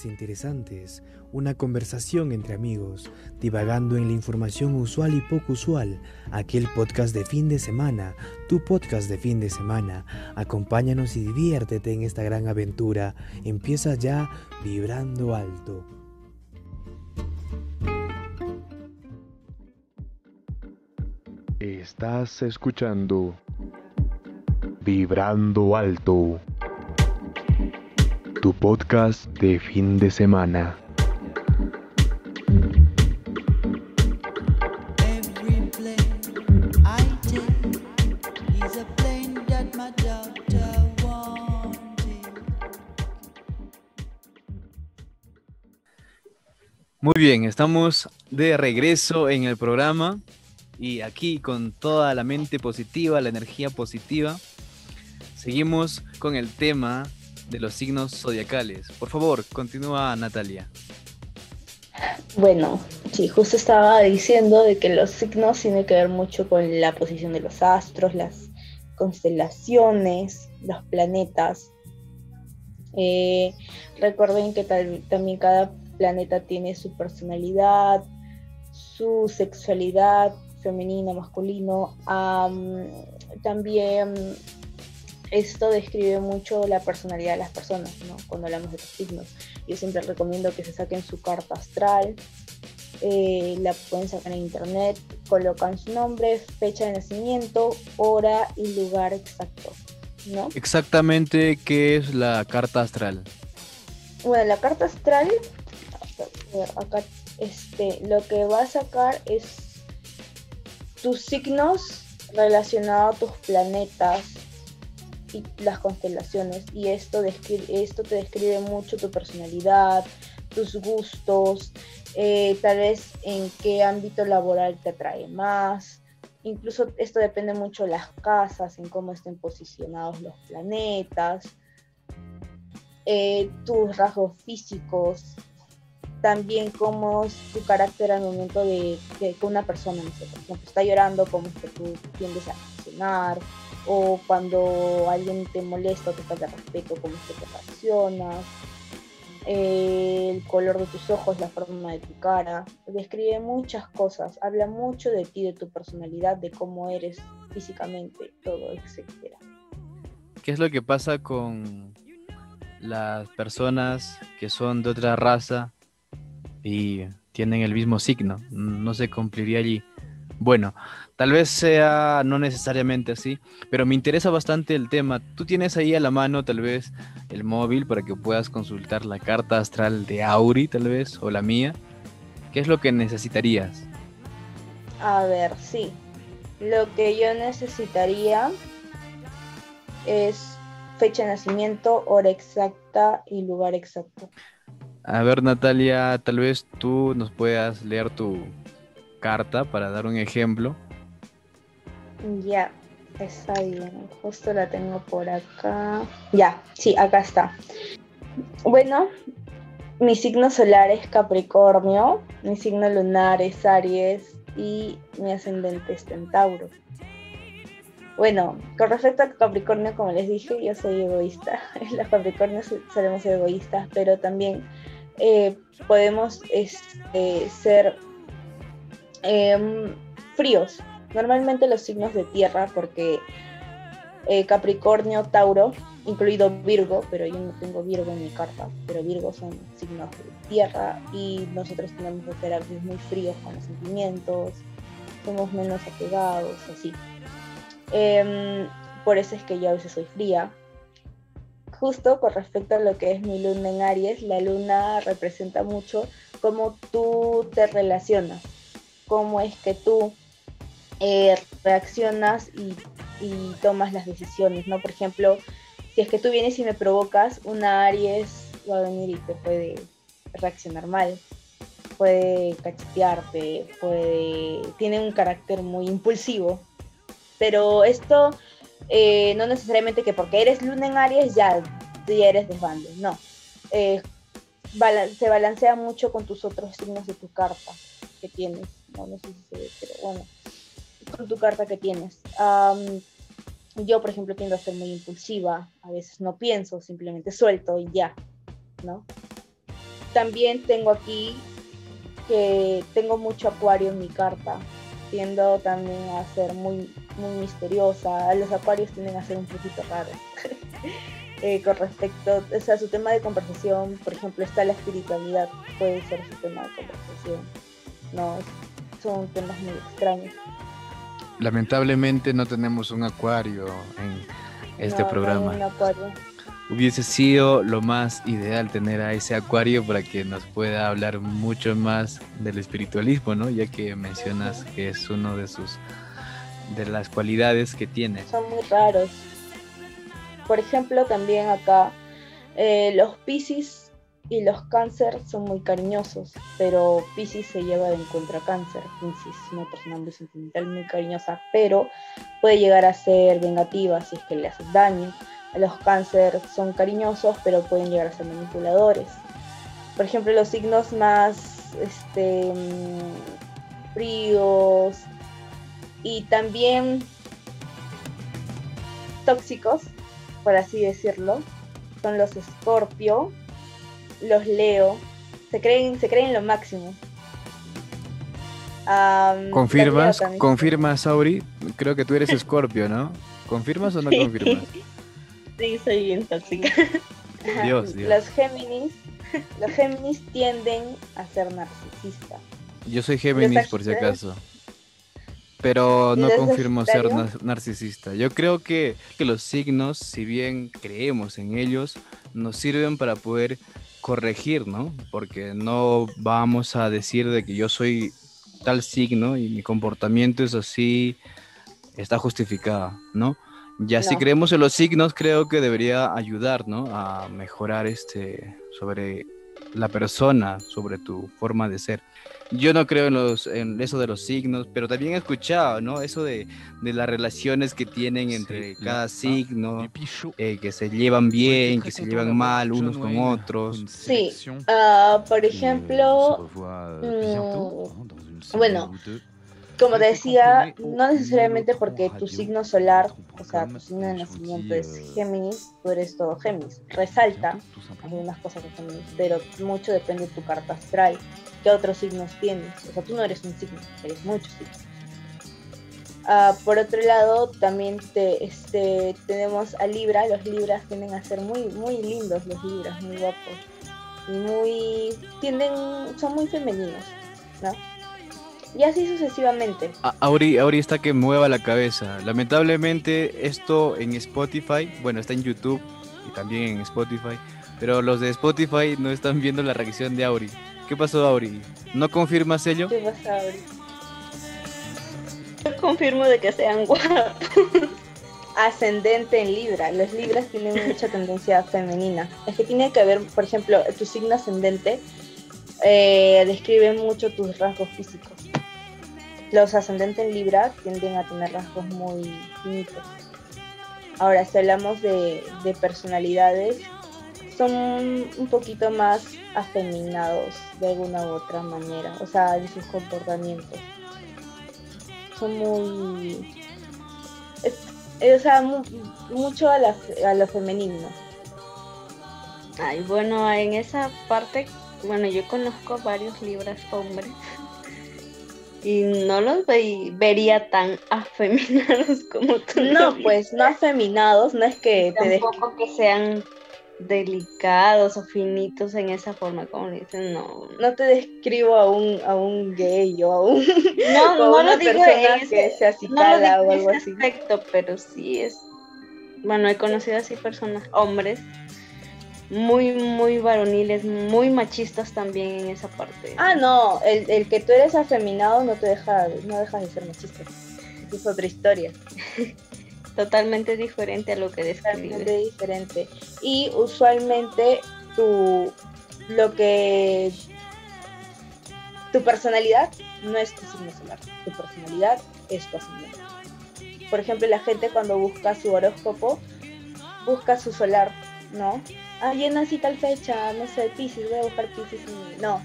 S5: Interesantes, una conversación entre amigos, divagando en la información usual y poco usual, aquel podcast de fin de semana, tu podcast de fin de semana. Acompáñanos y diviértete en esta gran aventura. Empieza ya vibrando alto.
S1: Estás escuchando Vibrando Alto, tu podcast de fin de semana.
S2: Muy bien, estamos de regreso en el programa y aquí con toda la mente positiva, la energía positiva. Seguimos con el tema de los signos zodiacales. Por favor, continúa Natalia.
S3: Bueno, sí, justo estaba diciendo de que los signos tienen que ver mucho con la posición de los astros, las constelaciones, los planetas. Eh, recuerden que también cada planeta tiene su personalidad, su sexualidad, femenino, masculino. am, también esto describe mucho la personalidad de las personas, ¿no? Cuando hablamos de los signos. Yo siempre recomiendo que se saquen su carta astral, eh, la pueden sacar en internet, colocan su nombre, fecha de nacimiento, hora y lugar exacto, ¿no?
S2: Exactamente, ¿qué es la carta astral?
S3: Bueno, la carta astral, acá, este, lo que va a sacar es tus signos relacionados a tus planetas y las constelaciones. Y esto, esto te describe mucho tu personalidad, tus gustos, eh, tal vez en qué ámbito laboral te atrae más. Incluso esto depende mucho de las casas, en cómo estén posicionados los planetas eh, tus rasgos físicos, también cómo es tu carácter al momento de, que una persona, está llorando, cómo es que tú tiendes a reaccionar, o cuando alguien te molesta o te falta respeto, cómo es te reaccionas, el color de tus ojos, la forma de tu cara, describe muchas cosas, habla mucho de ti, de tu personalidad, de cómo eres físicamente, todo, etcétera.
S2: ¿Qué es lo que pasa con las personas que son de otra raza y tienen el mismo signo? No se cumpliría allí. Bueno, tal vez sea no necesariamente así, pero me interesa bastante el tema. Tú tienes ahí a la mano tal vez el móvil para que puedas consultar la carta astral de Auri tal vez o la mía. ¿Qué es lo que necesitarías?
S3: A ver, sí. Lo que yo necesitaría es fecha de nacimiento, hora exacta y lugar exacto.
S2: A ver, Natalia, tal vez tú nos puedas leer tu carta para dar un ejemplo.
S3: Ya, está bien. Justo la tengo por acá. Ya, sí, acá está. Bueno, mi signo solar es Capricornio, mi signo lunar es Aries y mi ascendente es Centauro. Bueno, con respecto a Capricornio, como les dije, yo soy egoísta. (laughs) Los Capricornios solemos egoístas, pero también eh, podemos este, ser em, fríos. Normalmente los signos de tierra, porque eh, Capricornio, Tauro, incluido Virgo, pero yo no tengo Virgo en mi carta, pero Virgo son signos de tierra y nosotros tenemos que ser muy fríos con los sentimientos, somos menos apegados, así. Em, por eso es que yo a veces soy fría. Justo con respecto a lo que es mi luna en Aries, la luna representa mucho cómo tú te relacionas, cómo es que tú eh, reaccionas y, tomas las decisiones, ¿no? Por ejemplo, si es que tú vienes y me provocas, una Aries va a venir y te puede reaccionar mal, puede cachetearte, puede... tiene un carácter muy impulsivo, pero esto eh, no necesariamente que porque eres luna en Aries ya, ya eres desbande, no. Eh, bala- se balancea mucho con tus otros signos de tu carta que tienes, no, no sé si se ve, pero bueno, con tu carta que tienes. Am, yo, por ejemplo, tiendo a ser muy impulsiva, a veces no pienso, simplemente suelto y ya, ¿no? También tengo aquí que tengo mucho acuario en mi carta, tiendo también a ser muy, muy misteriosa, los acuarios tienden a ser un poquito raros. (laughs) Eh, con respecto, o sea, su tema de conversación, por ejemplo, está la espiritualidad, puede ser su tema de conversación, no, son temas muy extraños.
S2: Lamentablemente no tenemos un acuario en este
S3: No, no hay
S2: programa.
S3: un acuario.
S2: Hubiese sido lo más ideal tener a ese acuario para que nos pueda hablar mucho más del espiritualismo, ¿no? Ya que mencionas que es uno de sus de las cualidades que tiene.
S3: son muy raros. Por ejemplo, también acá, eh, los Pisces y los cáncer son muy cariñosos, pero Pisces se lleva de encuentro a cáncer. Pisces es una persona muy sentimental, muy cariñosa, pero puede llegar a ser vengativa si es que le hace daño. Los cáncer son cariñosos, pero pueden llegar a ser manipuladores. Por ejemplo, los signos más este, mm, fríos y también tóxicos, por así decirlo, son los Escorpio, los Leo, se creen, se creen lo máximo. Los
S2: ¿Confirmas? ¿Confirmas, Auri? Creo que tú eres (laughs) Escorpio, ¿no? ¿Confirmas o no confirmas?
S4: Sí, soy bien tóxica.
S2: Dios, Dios.
S3: Los Géminis, los Géminis tienden a ser narcisistas.
S2: Yo soy Géminis, por si acaso. Pero
S3: ¿Y
S2: no confirmo ser narcisista. Yo creo que, que los signos, si bien creemos en ellos, nos sirven para poder corregir, ¿no? Porque no vamos a decir de que yo soy tal signo y mi comportamiento es así, está justificado, ¿no? Ya si creemos en los signos, creo que debería ayudar, ¿no? A mejorar este sobre la persona, sobre tu forma de ser. Yo no creo en, los, en eso de los signos, pero también he escuchado, ¿no? Eso de, de las relaciones que tienen entre cada signo, eh, que se llevan bien, que se llevan mal unos con otros.
S3: Sí, ah, por ejemplo, mm, bueno, como te decía, no necesariamente porque tu signo solar, o sea, tu signo de nacimiento es Géminis, tú eres todo Géminis. Resalta algunas cosas de Géminis, pero mucho depende de tu carta astral. ¿Qué otros signos tienes? O sea, tú no eres un signo, eres muchos signos. Ah, por otro lado, también te, este, tenemos a Libra. Los Libras tienden a ser muy, muy lindos, los Libras, muy guapos. Muy. tienden. son muy femeninos, ¿no? Y así sucesivamente.
S2: Auri, Auri está que mueva la cabeza. Lamentablemente esto en Spotify, bueno, está en YouTube y también en Spotify, pero los de Spotify no están viendo la reacción de Auri. ¿Qué pasó, Auri? ¿No confirmas ello?
S3: ¿Qué pasa ahorita?
S4: Yo confirmo de que sean guapos. (laughs)
S3: ascendente en Libra. Los Libras tienen mucha tendencia femenina. Es que tiene que ver, por ejemplo, tu signo ascendente eh, describe mucho tus rasgos físicos. Los ascendentes en Libra tienden a tener rasgos muy finitos. Ahora, si hablamos de personalidades, son un poquito más afeminados de alguna u otra manera, o sea, en sus comportamientos. Son muy o sea, mu- mucho a, la, a lo femenino.
S4: Ay, bueno, en esa parte, bueno, yo conozco varios libras hombres (laughs) y no los ve- vería tan afeminados (laughs) como tú.
S3: No, pues no afeminados, no es que te des...
S4: Tampoco que sean delicados o finitos en esa forma, como le dicen, no.
S3: No te describo a un, a un gay o a un (laughs)
S4: No, no
S3: una
S4: lo digo
S3: persona
S4: en
S3: que sea
S4: no
S3: cicala
S4: digo
S3: o algo así.
S4: aspecto, pero sí es. Bueno, he conocido así personas, hombres, muy, muy varoniles, muy machistas también en esa parte.
S3: Ah, no, el, el que tú eres afeminado no te deja, no dejas de ser machista. Es otra historia, (laughs)
S4: Totalmente diferente a lo que
S3: totalmente
S4: describes.
S3: diferente. Y usualmente tu lo que tu personalidad no es tu signo solar, tu personalidad es tu ascendente. Por ejemplo, la gente cuando busca su horóscopo, busca su solar, ¿no? Ah, yo nací tal fecha, no sé, Pisces, voy a buscar Pisces. y- No,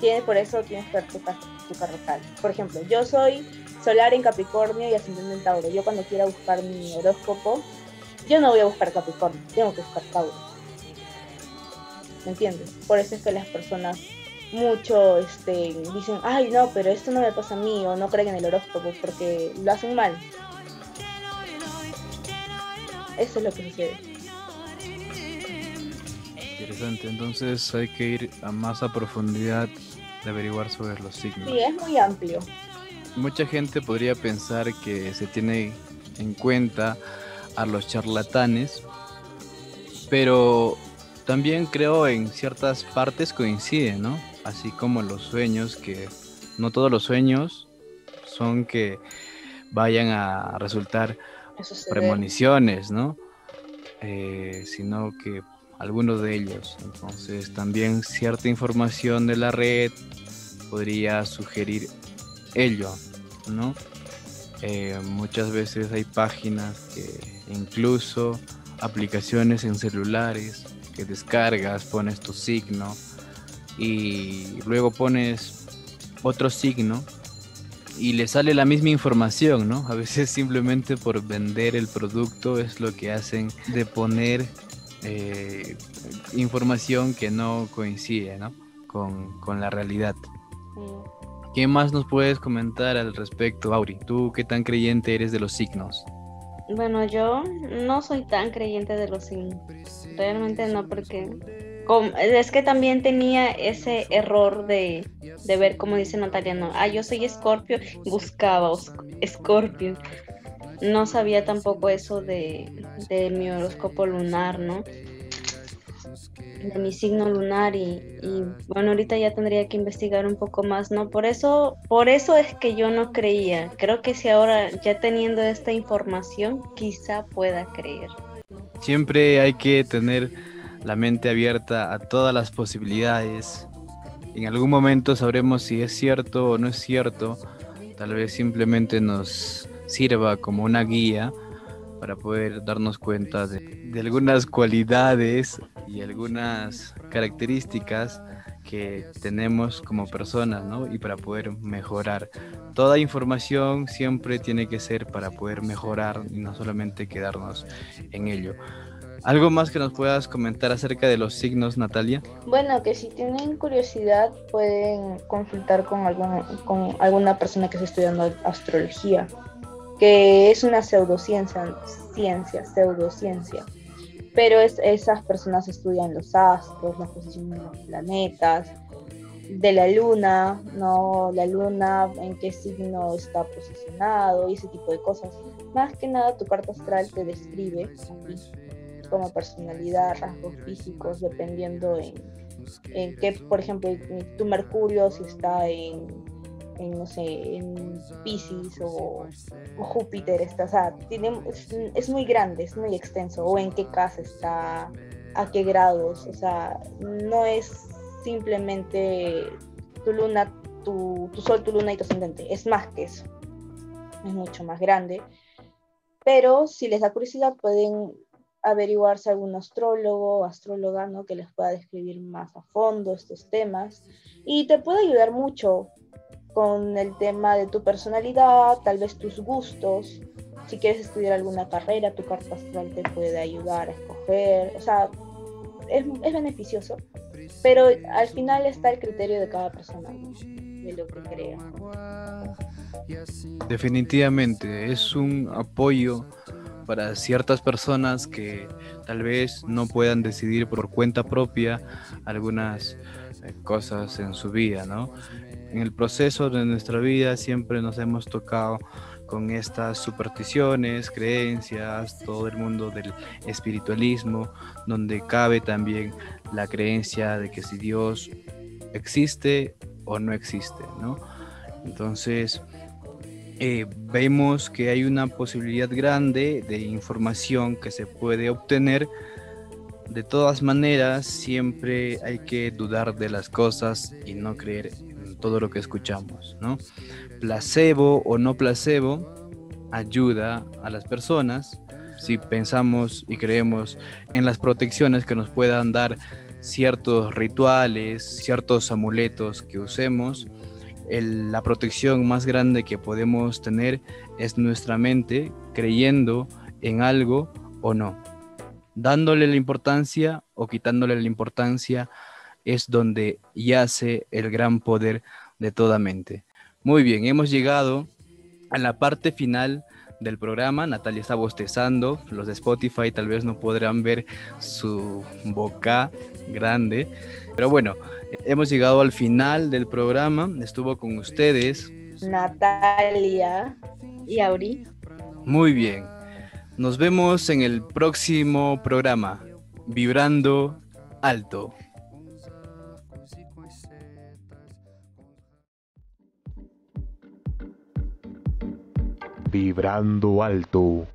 S3: tienes, por eso tienes que ver tu, tu carta. Por ejemplo, yo soy solar en Capricornio y ascendente en Tauro. Yo cuando quiera buscar mi horóscopo, yo no voy a buscar Capricornio, tengo que buscar Tauro. ¿Me entiendes? Por eso es que las personas mucho este, dicen, ay no, pero esto no me pasa a mí, o no creen en el horóscopo porque lo hacen mal. Eso es lo que sucede.
S2: Interesante, entonces hay que ir a más a profundidad de averiguar sobre los signos.
S3: Sí, es muy amplio.
S2: Mucha gente podría pensar que se tiene en cuenta a los charlatanes, pero también creo en ciertas partes coinciden, ¿no? Así como los sueños, que no todos los sueños son que vayan a resultar premoniciones, ¿no? Eh, sino que alguno de ellos. Entonces también cierta información de la red podría sugerir ello, ¿no? Eh, muchas veces hay páginas que incluso aplicaciones en celulares que descargas, pones tu signo y luego pones otro signo y le sale la misma información, ¿no? A veces (laughs) simplemente por vender el producto es lo que hacen de poner eh, información que no coincide, ¿no? Con, con la realidad. ¿Qué más nos puedes comentar al respecto, Auri? ¿Tú qué tan creyente eres de los signos?
S4: Bueno, yo no soy tan creyente de los signos. Realmente no, porque es que también tenía ese error de, de ver, como dice Natalia, no, ah, yo soy Escorpio, buscaba Escorpio. No sabía tampoco eso de, de mi horóscopo lunar, ¿no? De mi signo lunar y, bueno, ahorita ya tendría que investigar un poco más, ¿no? Por eso, por eso es que yo no creía. Creo que si ahora ya teniendo esta información, quizá pueda creer.
S2: Siempre hay que tener la mente abierta a todas las posibilidades. En algún momento sabremos si es cierto o no es cierto. Tal vez simplemente nos sirva como una guía para poder darnos cuenta de, de algunas cualidades y algunas características que tenemos como personas, ¿no? Y para poder mejorar. Toda información siempre tiene que ser para poder mejorar y no solamente quedarnos en ello. ¿Algo más que nos puedas comentar acerca de los signos, Natalia?
S3: Bueno, que si tienen curiosidad pueden consultar con, algún, con alguna persona que esté estudiando astrología, que es una pseudociencia, ciencia, pseudociencia. Pero es, esas personas estudian los astros, la posición de los planetas, de la luna, ¿no? La luna, en qué signo está posicionado y ese tipo de cosas. Más que nada tu carta astral te describe como personalidad, rasgos físicos, dependiendo en, en qué, por ejemplo, tu Mercurio si está en, en no sé, en Pisces o, o Júpiter, está, o sea, tiene, es, es, muy grande, es muy extenso, o en qué casa está, a qué grados, o sea, no es simplemente tu luna, tu, tu sol, tu luna y tu ascendente, es más que eso, es mucho más grande. Pero si les da curiosidad pueden averiguarse algún astrólogo o astróloga ¿no? que les pueda describir más a fondo estos temas y te puede ayudar mucho con el tema de tu personalidad, tal vez tus gustos. Si quieres estudiar alguna carrera, tu carta astral te puede ayudar a escoger. O sea, es, es beneficioso, pero al final está el criterio de cada persona, de lo que crea.
S2: Definitivamente, es un apoyo para ciertas personas que tal vez no puedan decidir por cuenta propia algunas cosas en su vida, ¿no? En el proceso de nuestra vida siempre nos hemos tocado con estas supersticiones, creencias, todo el mundo del espiritualismo, donde cabe también la creencia de que si Dios existe o no existe, ¿no? Entonces, eh, vemos que hay una posibilidad grande de información que se puede obtener. De todas maneras, siempre hay que dudar de las cosas y no creer en todo lo que escuchamos, ¿no? Placebo o no placebo ayuda a las personas si pensamos y creemos en las protecciones que nos puedan dar ciertos rituales, ciertos amuletos que usemos la protección más grande que podemos tener es nuestra mente creyendo en algo o no. Dándole la importancia o quitándole la importancia es donde yace el gran poder de toda mente. Muy bien, hemos llegado a la parte final del programa. Natalia está bostezando. Los de Spotify tal vez no podrán ver su boca grande. Pero bueno, hemos llegado al final del programa. Estuvo con ustedes
S3: Natalia
S4: y Auri.
S2: Muy bien. Nos vemos en el próximo programa. Vibrando alto.
S1: Vibrando alto.